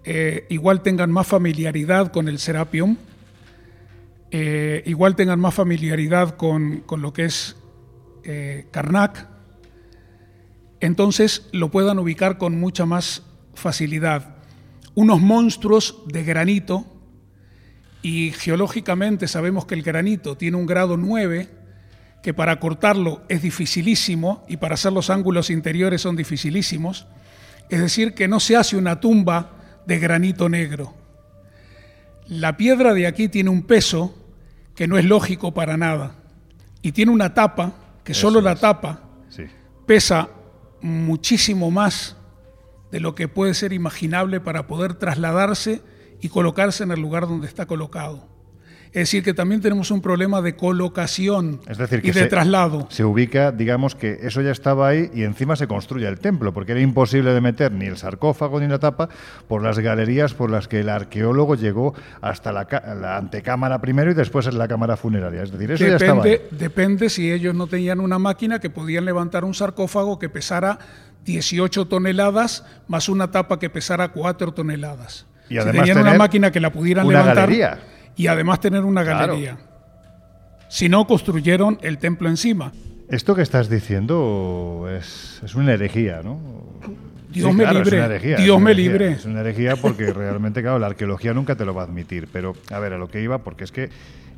eh, igual tengan más familiaridad con el Serapium, eh, igual tengan más familiaridad con, con lo que es Karnak, entonces lo puedan ubicar con mucha más facilidad. Unos monstruos de granito, y geológicamente sabemos que el granito tiene un grado 9, que para cortarlo es dificilísimo y para hacer los ángulos interiores son dificilísimos. Es decir, que no se hace una tumba de granito negro. La piedra de aquí tiene un peso que no es lógico para nada y tiene una tapa que solo Eso la es. tapa Sí. pesa muchísimo más de lo que puede ser imaginable para poder trasladarse y colocarse en el lugar donde está colocado. Es decir, que también tenemos un problema de colocación Es decir, y que de se, traslado. se ubica, digamos que eso ya estaba ahí y encima se construye el templo, porque era imposible de meter ni el sarcófago ni la tapa por las galerías por las que el arqueólogo llegó hasta la, antecámara primero y después en la cámara funeraria. Es decir, eso ya estaba ahí. Depende, depende si ellos no tenían una máquina que podían levantar un sarcófago que pesara 18 toneladas más una tapa que pesara 4 toneladas. Y si además tenían una tener máquina que la pudieran una levantar galería. y además tener una Claro. galería. Si no, construyeron el templo encima. Esto que estás diciendo es, es una herejía, ¿no? Dios me claro, libre, Es una herejía, Dios es una me herejía. libre. Es una herejía porque realmente, claro, la arqueología nunca te lo va a admitir. Pero, a ver, a lo que iba, porque es que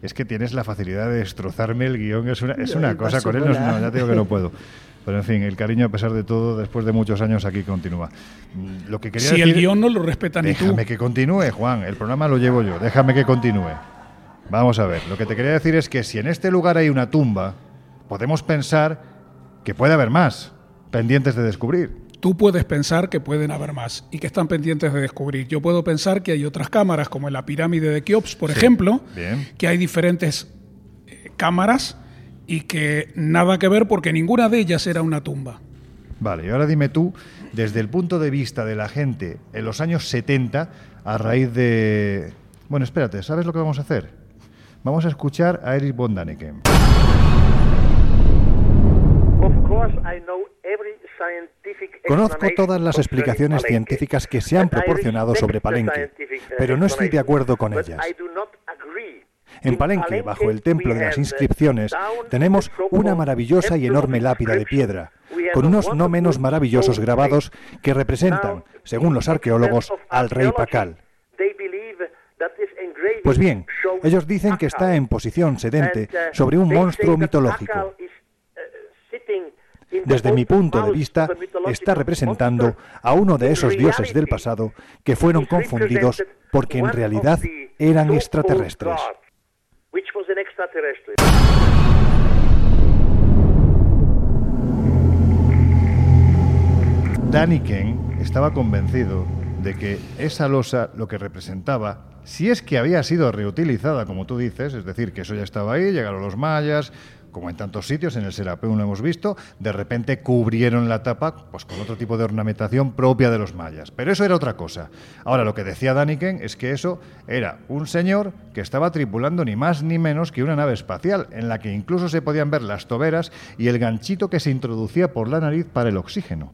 es que tienes la facilidad de destrozarme el guion. Es una, es una cosa, con él no, no, ya te digo que no puedo. Pero, en fin, el cariño, a pesar de todo, después de muchos años aquí continúa. Mm, Lo que quería Si el decir- guion no lo respeta ni tú. Déjame que continúe, Juan. El programa lo llevo yo. Déjame que continúe. Vamos a ver. Lo que te quería decir es que si en este lugar hay una tumba, podemos pensar que puede haber más pendientes de descubrir. Tú puedes pensar que pueden haber más y que están pendientes de descubrir. Yo puedo pensar que hay otras cámaras, como en la pirámide de Keops, por Sí, ejemplo, bien. que hay diferentes eh, cámaras y que nada que ver porque ninguna de ellas era una tumba. Vale, y ahora dime tú, desde el punto de vista de la gente en los años 70, a raíz de... Bueno, espérate, ¿sabes lo que vamos a hacer? Vamos a escuchar a Eric von Däniken. Conozco todas las explicaciones científicas que se han proporcionado sobre Palenque, pero no estoy de acuerdo con ellas. En Palenque, bajo el templo de las inscripciones, tenemos una maravillosa y enorme lápida de piedra, con unos no menos maravillosos grabados que representan, según los arqueólogos, al rey Pacal. Pues bien, ellos dicen que está en posición sedente sobre un monstruo mitológico. desde mi punto de vista, está representando a uno de esos dioses del pasado que fueron confundidos porque en realidad eran extraterrestres. Daniken estaba convencido de que esa losa lo que representaba, si es que había sido reutilizada, como tú dices, es decir, que eso ya estaba ahí, llegaron los mayas, como en tantos sitios, en el Serapeu lo hemos visto, de repente cubrieron la tapa pues, con otro tipo de ornamentación propia de los mayas. Pero eso era otra cosa. Ahora, lo que decía Daniken es que eso era un señor que estaba tripulando ni más ni menos que una nave espacial, en la que incluso se podían ver las toberas y el ganchito que se introducía por la nariz para el oxígeno.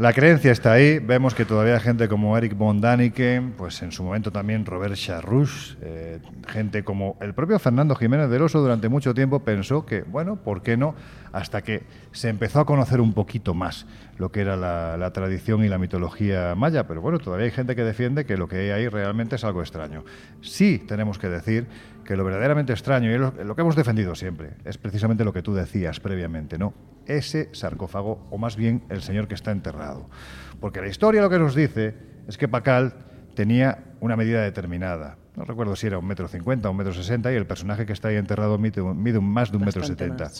La creencia está ahí. Vemos que todavía gente como Eric von Daniken, pues en su momento también Robert Charrouche, eh, gente como el propio Fernando Jiménez del Oso durante mucho tiempo pensó que, bueno, ¿por qué no? Hasta que se empezó a conocer un poquito más lo que era la, tradición y la mitología maya. Pero bueno, todavía hay gente que defiende que lo que hay ahí realmente es algo extraño. Sí tenemos que decir que lo verdaderamente extraño, y lo, lo que hemos defendido siempre, es precisamente lo que tú decías previamente, ¿no? Ese sarcófago, o más bien el señor que está enterrado. Porque la historia lo que nos dice es que Pacal tenía una medida determinada. No recuerdo si era un metro cincuenta o un metro sesenta y el personaje que está ahí enterrado mide, más de un metro setenta.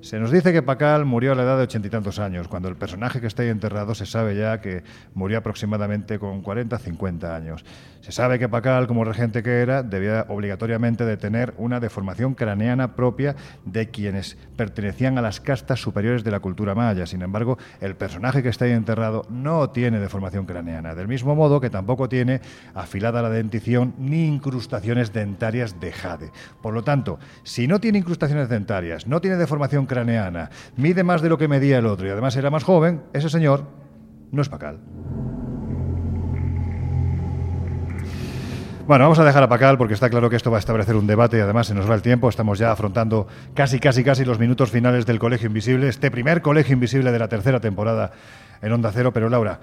Se nos dice que Pacal murió a la edad de ochenta y tantos años, cuando el personaje que está ahí enterrado se sabe ya que murió aproximadamente con 40, 50 años. Se sabe que Pacal, como regente que era, debía obligatoriamente de tener una deformación craneana propia de quienes pertenecían a las castas superiores de la cultura maya. Sin embargo, el personaje que está ahí enterrado no tiene deformación craneana, del mismo modo que tampoco tiene afilada la dentición ni incrustaciones dentarias de jade. Por lo tanto, si no tiene incrustaciones dentarias, no tiene deformación craneana, mide más de lo que medía el otro y además era más joven, ese señor no es Pacal. Bueno, vamos a dejar a Pacal porque está claro que esto va a establecer un debate y además se nos va el tiempo. Estamos ya afrontando casi, casi, casi los minutos finales del Colegio Invisible, este primer Colegio Invisible de la tercera temporada en Onda Cero. Pero Laura,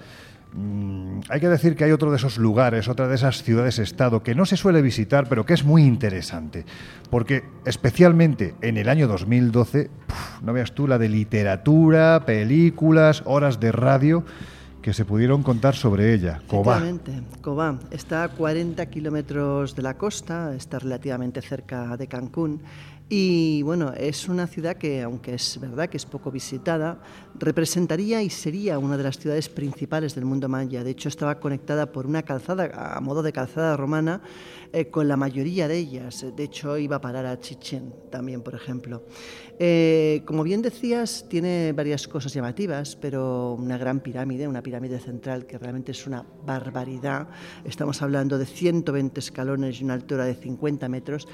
mm, hay que decir que hay otro de esos lugares, otra de esas ciudades-estado que no se suele visitar, pero que es muy interesante. Porque especialmente en el año 2012, no veas tú la de literatura, películas, horas de radio que se pudieron contar sobre ella, Cobá. Cobá está a 40 kilómetros de la costa, está relativamente cerca de Cancún y bueno, es una ciudad que, aunque es verdad que es poco visitada, representaría y sería una de las ciudades principales del mundo maya. De hecho, estaba conectada por una calzada, a modo de calzada romana, eh, con la mayoría de ellas. De hecho, iba a parar a Chichen también, por ejemplo. Eh, como bien decías, tiene varias cosas llamativas, pero una gran pirámide, una pirámide central que realmente es una barbaridad. Estamos hablando de 120 escalones y una altura de 50 metros.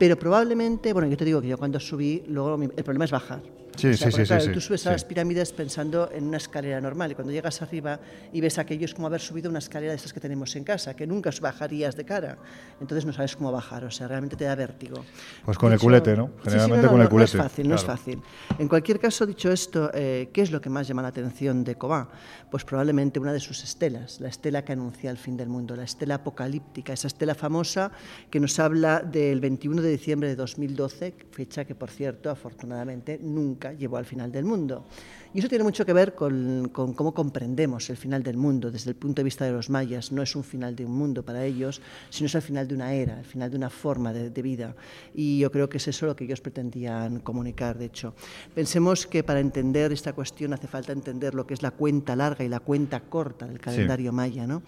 Pero probablemente, bueno, yo te digo que yo cuando subí, luego el problema es bajar. Sí, sí, sí, sí, Tú subes a las pirámides pensando en una escalera normal y cuando llegas arriba y ves aquello es como haber subido una escalera de estas que tenemos en casa, que nunca bajarías de cara. Entonces no sabes cómo bajar, o sea, realmente te da vértigo. Pues con el culete, ¿no? Generalmente con el culete. No es fácil, no es fácil. En cualquier caso, dicho esto, eh, ¿qué es lo que más llama la atención de Cobá? Pues probablemente una de sus estelas, la estela que anuncia el fin del mundo, la estela apocalíptica, esa estela famosa que nos habla del 21 de diciembre de 2012, fecha que, por cierto, afortunadamente nunca llevó al final del mundo. Y eso tiene mucho que ver con, cómo comprendemos el final del mundo desde el punto de vista de los mayas. No es un final de un mundo para ellos, sino es el final de una era, el final de una forma de, vida. Y yo creo que es eso lo que ellos pretendían comunicar, de hecho. Pensemos que para entender esta cuestión hace falta entender lo que es la cuenta larga y la cuenta corta del calendario maya. ¿no?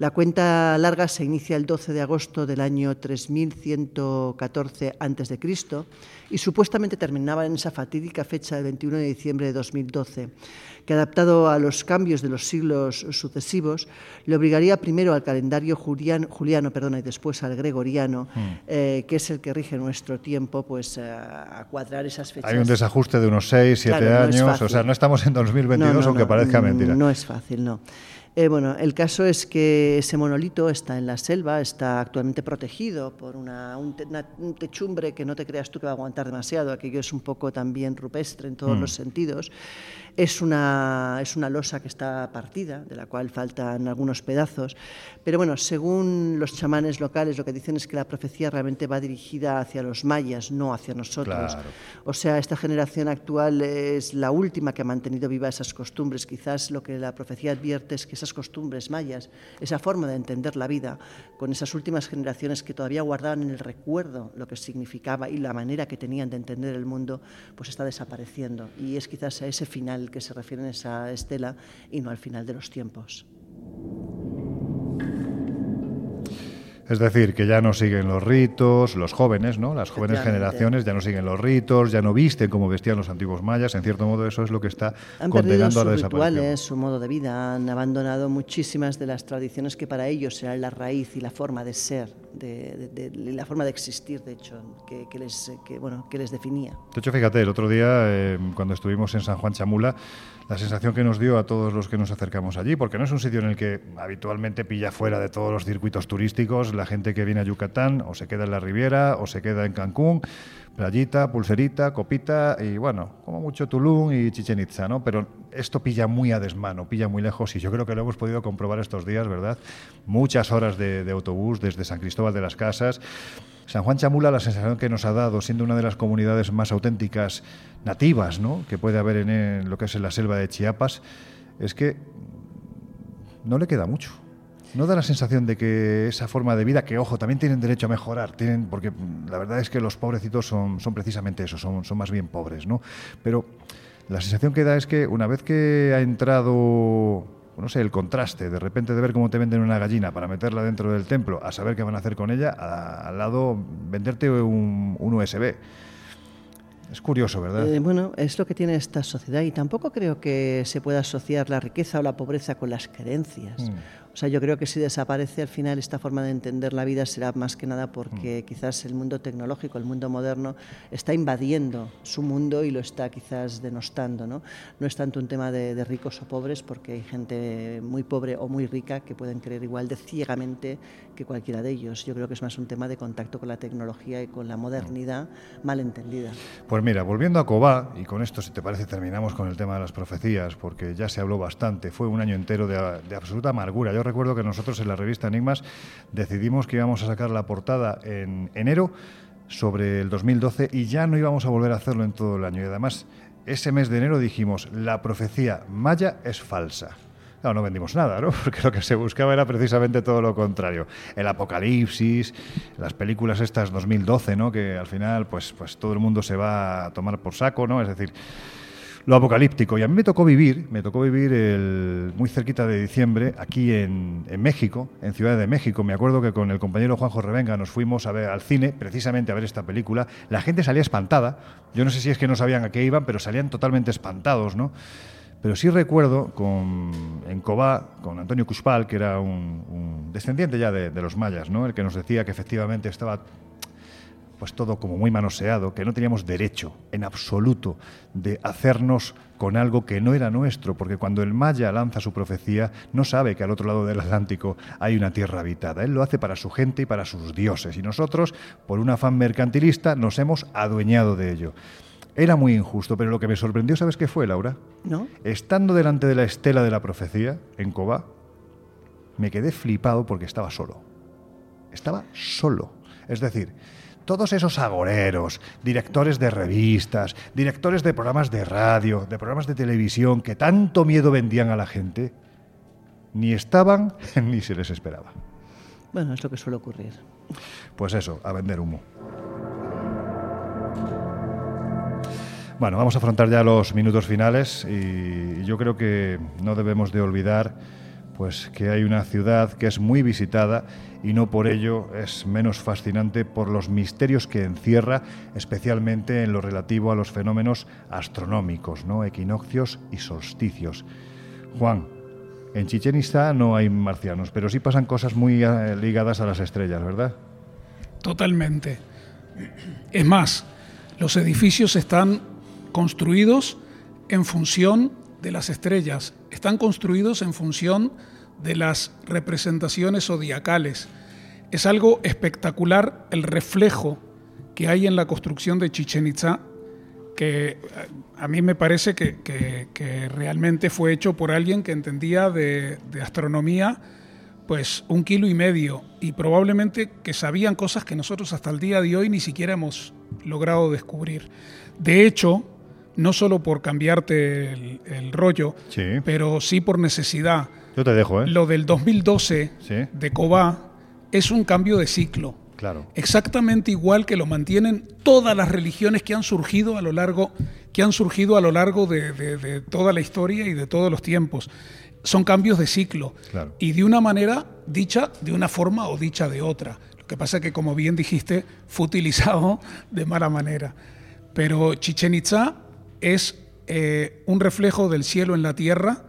La cuenta larga se inicia el 12 de agosto del año 3114 a.C. y supuestamente terminaba en esa fatídica fecha del 21 de diciembre de 2012, que adaptado a los cambios de los siglos sucesivos, le obligaría primero al calendario juliano, juliano perdona, y después al gregoriano, hmm. eh, que es el que rige nuestro tiempo, pues a cuadrar esas fechas. Hay un desajuste de unos 6, 7 años, o sea, no estamos en 2022, aunque parezca mentira. No es fácil, no. Eh, bueno, el caso es que ese monolito está en la selva, está actualmente protegido por una, un, techumbre que no te creas tú que va a aguantar demasiado, aquello es un poco también rupestre en todos mm. los sentidos. Es una, es una losa que está partida, de la cual faltan algunos pedazos, pero bueno, según los chamanes locales, lo que dicen es que la profecía realmente va dirigida hacia los mayas, no hacia nosotros. O sea, esta generación actual es la última que ha mantenido viva esas costumbres. Quizás lo que la profecía advierte es que esas costumbres mayas, esa forma de entender la vida, con esas últimas generaciones que todavía guardaban en el recuerdo lo que significaba y la manera que tenían de entender el mundo, pues está desapareciendo. Y es quizás a ese final que se refiere en esa estela y no al final de los tiempos. Es decir, que ya no siguen los ritos, los jóvenes, ¿no? Las jóvenes generaciones ya no siguen los ritos, ya no visten como vestían los antiguos mayas. En cierto modo, eso es lo que está condenando a la desaparición. rituales, su modo de vida, han abandonado muchísimas de las tradiciones que para ellos eran la raíz y la forma de ser, de, la forma de existir, de hecho, que, les, bueno, que les definía. De hecho, fíjate, el otro día, eh, cuando estuvimos en San Juan Chamula, la sensación que nos dio a todos los que nos acercamos allí, porque no es un sitio en el que habitualmente pilla fuera de todos los circuitos turísticos la gente que viene a Yucatán, o se queda en la Riviera, o se queda en Cancún, playita, pulserita, copita, y bueno, como mucho Tulum y Chichen Itza, ¿no? Pero esto pilla muy a desmano, pilla muy lejos, y yo creo que lo hemos podido comprobar estos días, ¿verdad? Muchas horas de, de autobús desde San Cristóbal de las Casas. San Juan Chamula, la sensación que nos ha dado, siendo una de las comunidades más auténticas nativas ¿no? que puede haber en, lo que es en la selva de Chiapas, es que no le queda mucho. ¿No da la sensación de que esa forma de vida, que ojo, también tienen derecho a mejorar, tienen, porque la verdad es que los pobrecitos son, son precisamente eso, son, son más bien pobres, ¿no? Pero la sensación que da es que una vez que ha entrado no sé, el contraste, de repente de ver cómo te venden una gallina para meterla dentro del templo, a saber qué van a hacer con ella, al lado venderte un, un USB. Es curioso, ¿verdad? Eh, bueno, es lo que tiene esta sociedad y tampoco creo que se pueda asociar la riqueza o la pobreza con las creencias. Mm. O sea, yo creo que si desaparece al final esta forma de entender la vida será más que nada porque mm. quizás el mundo tecnológico, el mundo moderno, está invadiendo su mundo y lo está quizás denostando. No, no es tanto un tema de, ricos o pobres, porque hay gente muy pobre o muy rica que pueden creer igual de ciegamente que cualquiera de ellos. Yo creo que es más un tema de contacto con la tecnología y con la modernidad mal entendida. Pues mira, volviendo a Cobá, y con esto, si te parece, terminamos con el tema de las profecías, porque ya se habló bastante, fue un año entero de, de absoluta amargura yo recuerdo que nosotros en la revista Enigmas decidimos que íbamos a sacar la portada en enero sobre el 2012 y ya no íbamos a volver a hacerlo en todo el año. Y además, ese mes de enero dijimos, la profecía maya es falsa. Claro, no vendimos nada, ¿no? Porque lo que se buscaba era precisamente todo lo contrario. El apocalipsis, las películas estas 2012, ¿no? Que al final, pues, pues todo el mundo se va a tomar por saco, ¿no? Es decir, lo apocalíptico. Y a mí me tocó vivir, me tocó vivir el, muy cerquita de diciembre, aquí en, México, en Ciudad de México. Me acuerdo que con el compañero Juanjo Revenga nos fuimos a ver al cine, precisamente a ver esta película. La gente salía espantada. Yo no sé si es que no sabían a qué iban, pero salían totalmente espantados, ¿no? Pero sí recuerdo con, en Cobá, con Antonio Cuspal, que era un, descendiente ya de, de, los mayas, ¿no? el que nos decía que efectivamente estaba pues todo como muy manoseado, que no teníamos derecho en absoluto de hacernos con algo que no era nuestro, porque cuando el maya lanza su profecía, no sabe que al otro lado del Atlántico hay una tierra habitada. Él lo hace para su gente y para sus dioses, y nosotros, por un afán mercantilista, nos hemos adueñado de ello. Era muy injusto, pero lo que me sorprendió, ¿sabes qué fue, Laura? ¿No? Estando delante de la estela de la profecía, en Cobá, me quedé flipado porque estaba solo. Estaba solo. Es decir, todos esos agoreros, directores de revistas, directores de programas de radio, de programas de televisión que tanto miedo vendían a la gente, ni estaban ni se les esperaba. Bueno, es lo que suele ocurrir. Pues eso, a vender humo. Bueno, vamos a afrontar ya los minutos finales y yo creo que no debemos de olvidar pues que hay una ciudad que es muy visitada y no por ello es menos fascinante por los misterios que encierra, especialmente en lo relativo a los fenómenos astronómicos, ¿no? equinoccios y solsticios. Juan, en Chichen Itza no hay marcianos, pero sí pasan cosas muy eh, ligadas a las estrellas, ¿verdad? Totalmente. Es más, los edificios están construidos en función de las estrellas, están construidos en función las representaciones zodiacales. Es algo espectacular el reflejo que hay en la construcción de Chichen Itza, que eh, a mí me parece que, realmente fue hecho por alguien que entendía de, de, astronomía pues un kilo y medio y probablemente que sabían cosas que nosotros hasta el día de hoy ni siquiera hemos logrado descubrir. De hecho, no solo por cambiarte el, rollo, pero sí por necesidad. Yo te dejo, ¿eh? Lo del 2012 de Cobá es un cambio de ciclo. Claro. Exactamente igual que lo mantienen todas las religiones que han surgido a lo largo, que han surgido a lo largo de, toda la historia y de todos los tiempos. Son cambios de ciclo. Y de una manera dicha de una forma o dicha de otra. Lo que pasa es que, como bien dijiste, fue utilizado de mala manera. Pero Chichen Itza es eh, un reflejo del cielo en la tierra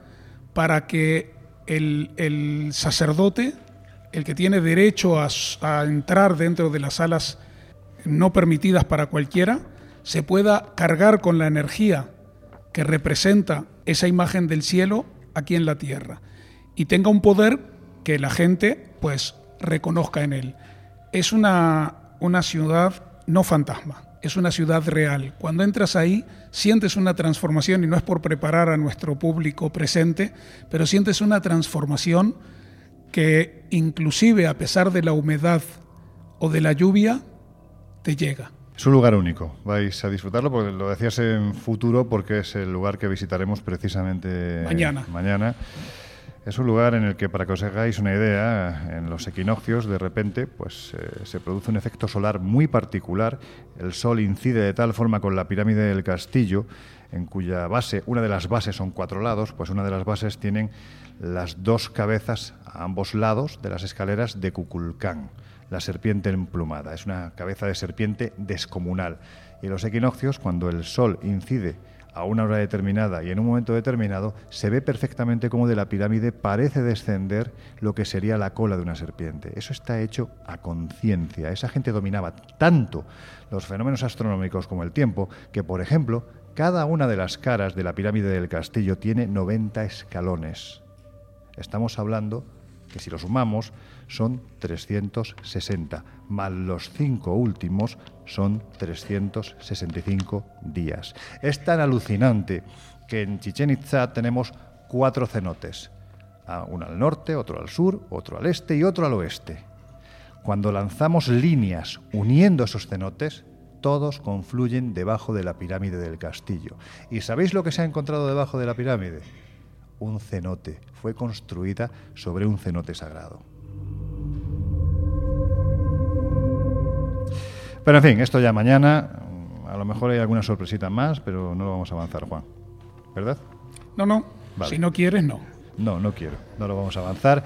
para que el, sacerdote, el que tiene derecho a, entrar dentro de las salas no permitidas para cualquiera, se pueda cargar con la energía que representa esa imagen del cielo aquí en la tierra y tenga un poder que la gente pues reconozca en él. Es una, una ciudad no fantasma, es una ciudad real. Cuando entras ahí, sientes una transformación, y no es por preparar a nuestro público presente, pero sientes una transformación que inclusive a pesar de la humedad o de la lluvia, te llega. Es un lugar único, vais a disfrutarlo, porque lo decías en futuro, porque es el lugar que visitaremos precisamente mañana. mañana. Es un lugar en el que, para que os hagáis una idea, en los equinoccios de repente pues, eh, se produce un efecto solar muy particular. El sol incide de tal forma con la pirámide del castillo, en cuya base, una de las bases son cuatro lados, pues una de las bases tienen las dos cabezas a ambos lados de las escaleras de Cuculcán, la serpiente emplumada. Es una cabeza de serpiente descomunal. Y los equinoccios, cuando el sol incide a una hora determinada y en un momento determinado, se ve perfectamente cómo de la pirámide parece descender lo que sería la cola de una serpiente. Eso está hecho a conciencia. Esa gente dominaba tanto los fenómenos astronómicos como el tiempo que, por ejemplo, cada una de las caras de la pirámide del castillo tiene 90 escalones. Estamos hablando que si lo sumamos son 360, más los cinco últimos son 365 días. Es tan alucinante que en Chichen Itza tenemos cuatro cenotes, uno al norte, otro al sur, otro al este y otro al oeste. Cuando lanzamos líneas uniendo esos cenotes, todos confluyen debajo de la pirámide del castillo. ¿Y sabéis lo que se ha encontrado debajo de la pirámide? Un cenote. Fue construida sobre un cenote sagrado. Pero en fin, esto ya mañana. A lo mejor hay alguna sorpresita más, pero no lo vamos a avanzar, Juan. ¿Verdad? No, no. Si no quieres, no. No, no quiero. No lo vamos a avanzar.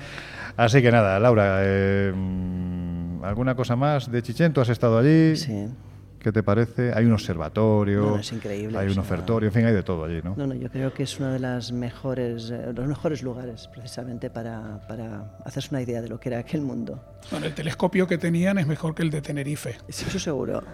Así que nada, Laura, eh, ¿alguna cosa más de Chichen? ¿Tú has estado allí? Sí. ¿Qué te parece? Hay un observatorio, es increíble, hay un ofertorio, en fin, hay de todo allí, ¿no? No, no, yo creo que es uno de las mejores, eh, los mejores lugares precisamente para, para, hacerse una idea de lo que era aquel mundo. Bueno, el telescopio que tenían es mejor que el de Tenerife. Sí, eso seguro.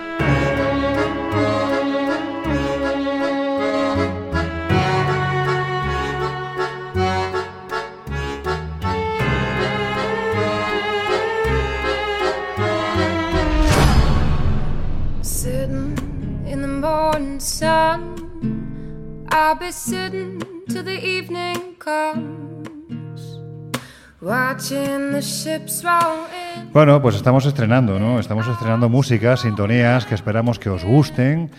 Bueno, pues estamos estrenando, ¿no? Estamos estrenando músicas, sintonías que esperamos que os gusten.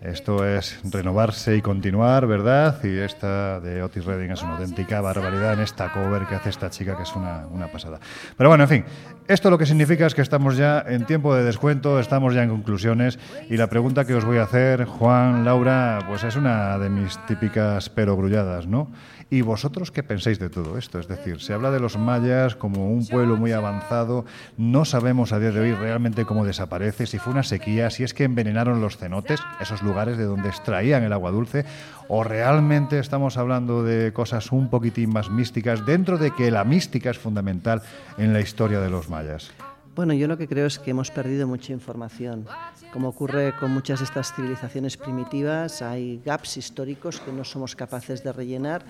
Esto es renovarse y continuar, ¿verdad? Y esta de Otis Redding es una auténtica barbaridad en esta cover que hace esta chica, que es una, una, pasada. Pero bueno, en fin, esto lo que significa es que estamos ya en tiempo de descuento, estamos ya en conclusiones y la pregunta que os voy a hacer, Juan, Laura, pues es una de mis típicas perogrulladas, ¿no? ¿Y vosotros qué pensáis de todo esto? Es decir, se habla de los mayas como un pueblo muy avanzado, no sabemos a día de hoy realmente cómo desaparece, si fue una sequía, si es que envenenaron los cenotes, esos lugares de donde extraían el agua dulce, o realmente estamos hablando de cosas un poquitín más místicas, dentro de que la mística es fundamental en la historia de los mayas. Bueno, yo lo que creo es que hemos perdido mucha información. Como ocurre con muchas de estas civilizaciones primitivas, hay gaps históricos que no somos capaces de rellenar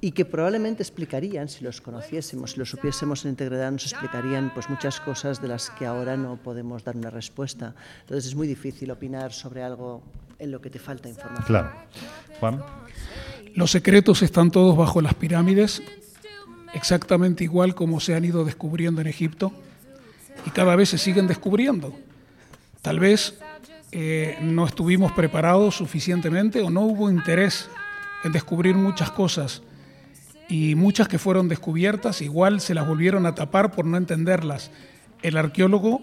y que probablemente explicarían, si los conociésemos, si los supiésemos en integridad, nos explicarían pues, muchas cosas de las que ahora no podemos dar una respuesta. Entonces es muy difícil opinar sobre algo en lo que te falta información. Claro. Juan. Los secretos están todos bajo las pirámides, exactamente igual como se han ido descubriendo en Egipto y cada vez se siguen descubriendo. Tal vez eh, no estuvimos preparados suficientemente o no hubo interés en descubrir muchas cosas y muchas que fueron descubiertas igual se las volvieron a tapar por no entenderlas. El arqueólogo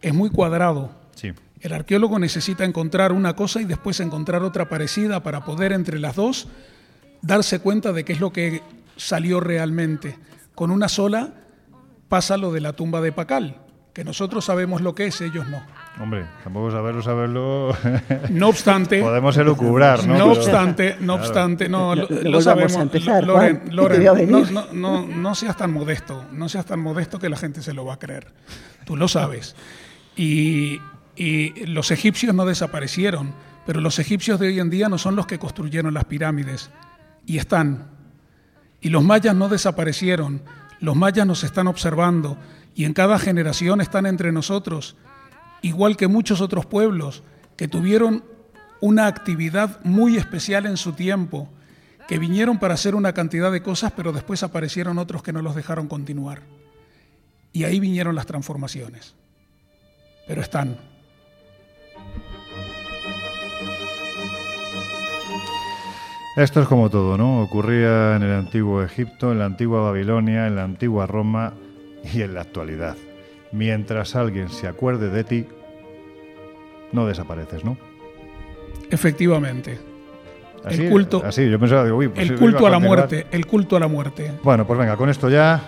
es muy cuadrado. Sí. El arqueólogo necesita encontrar una cosa y después encontrar otra parecida para poder entre las dos darse cuenta de qué es lo que salió realmente. Con una sola pasa lo de la tumba de Pacal, que nosotros sabemos lo que es, ellos no. Hombre, tampoco saberlo, saberlo. No obstante. Podemos elucubrar, ¿no? No obstante, no obstante, no, lo, sabemos. Loren, no, no, seas tan modesto, no seas tan modesto que la gente se lo va a creer. Tú lo sabes. Y, y los egipcios no desaparecieron, pero los egipcios de hoy en día no son los que construyeron las pirámides. Y están. Y los mayas no desaparecieron los mayas nos están observando y en cada generación están entre nosotros, igual que muchos otros pueblos que tuvieron una actividad muy especial en su tiempo, que vinieron para hacer una cantidad de cosas, pero después aparecieron otros que no los dejaron continuar. Y ahí vinieron las transformaciones. Pero están. Esto es como todo, ¿no? Ocurría en el antiguo Egipto, en la antigua Babilonia, en la antigua Roma y en la actualidad. Mientras alguien se acuerde de ti, no desapareces, ¿no? Efectivamente. el culto, así, yo pensaba, digo, uy, pues el culto a la muerte, el culto a la muerte. Bueno, pues venga, con esto ya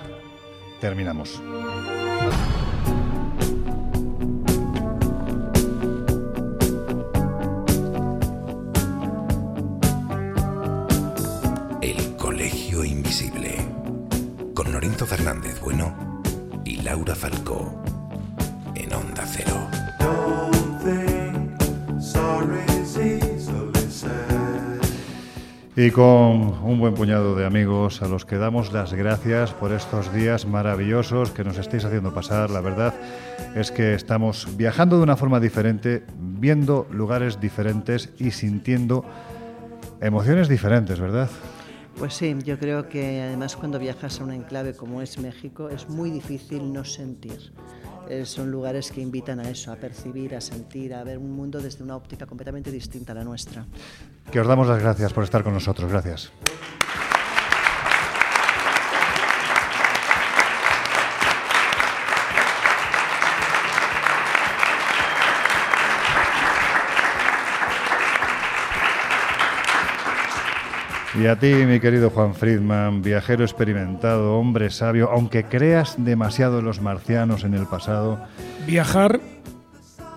terminamos. Fernández Bueno y Laura Falcó en Onda Cero. Y con un buen puñado de amigos a los que damos las gracias por estos días maravillosos que nos estáis haciendo pasar. La verdad es que estamos viajando de una forma diferente, viendo lugares diferentes y sintiendo emociones diferentes, ¿verdad? Pues sí, yo creo que además cuando viajas a un enclave como es México es muy difícil no sentir. Eh, son lugares que invitan a eso, a percibir, a sentir, a ver un mundo desde una óptica completamente distinta a la nuestra. Que os damos las gracias por estar con nosotros. Gracias. Y a ti, mi querido Juan Friedman, viajero experimentado, hombre sabio, aunque creas demasiado en los marcianos en el pasado. Viajar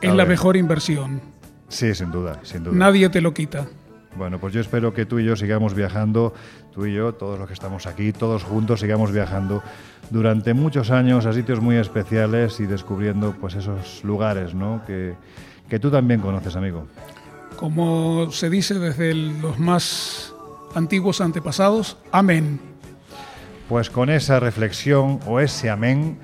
es la mejor inversión. Sí, sin duda, sin duda. Nadie te lo quita. Bueno, pues yo espero que tú y yo sigamos viajando, tú y yo, todos los que estamos aquí, todos juntos sigamos viajando durante muchos años a sitios muy especiales y descubriendo pues esos lugares, ¿no? Que, que tú también conoces, amigo. Como se dice desde los más antiguos antepasados. Amén. Pues con esa reflexión o ese amén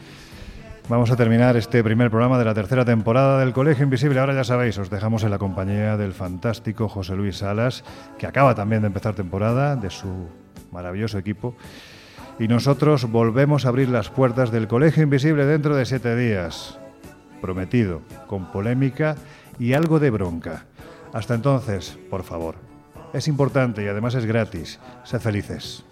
vamos a terminar este primer programa de la tercera temporada del Colegio Invisible. Ahora ya sabéis, os dejamos en la compañía del fantástico José Luis Salas, que acaba también de empezar temporada, de su maravilloso equipo. Y nosotros volvemos a abrir las puertas del Colegio Invisible dentro de siete días. Prometido, con polémica y algo de bronca. Hasta entonces, por favor, es importante y además es gratis. Sed felices.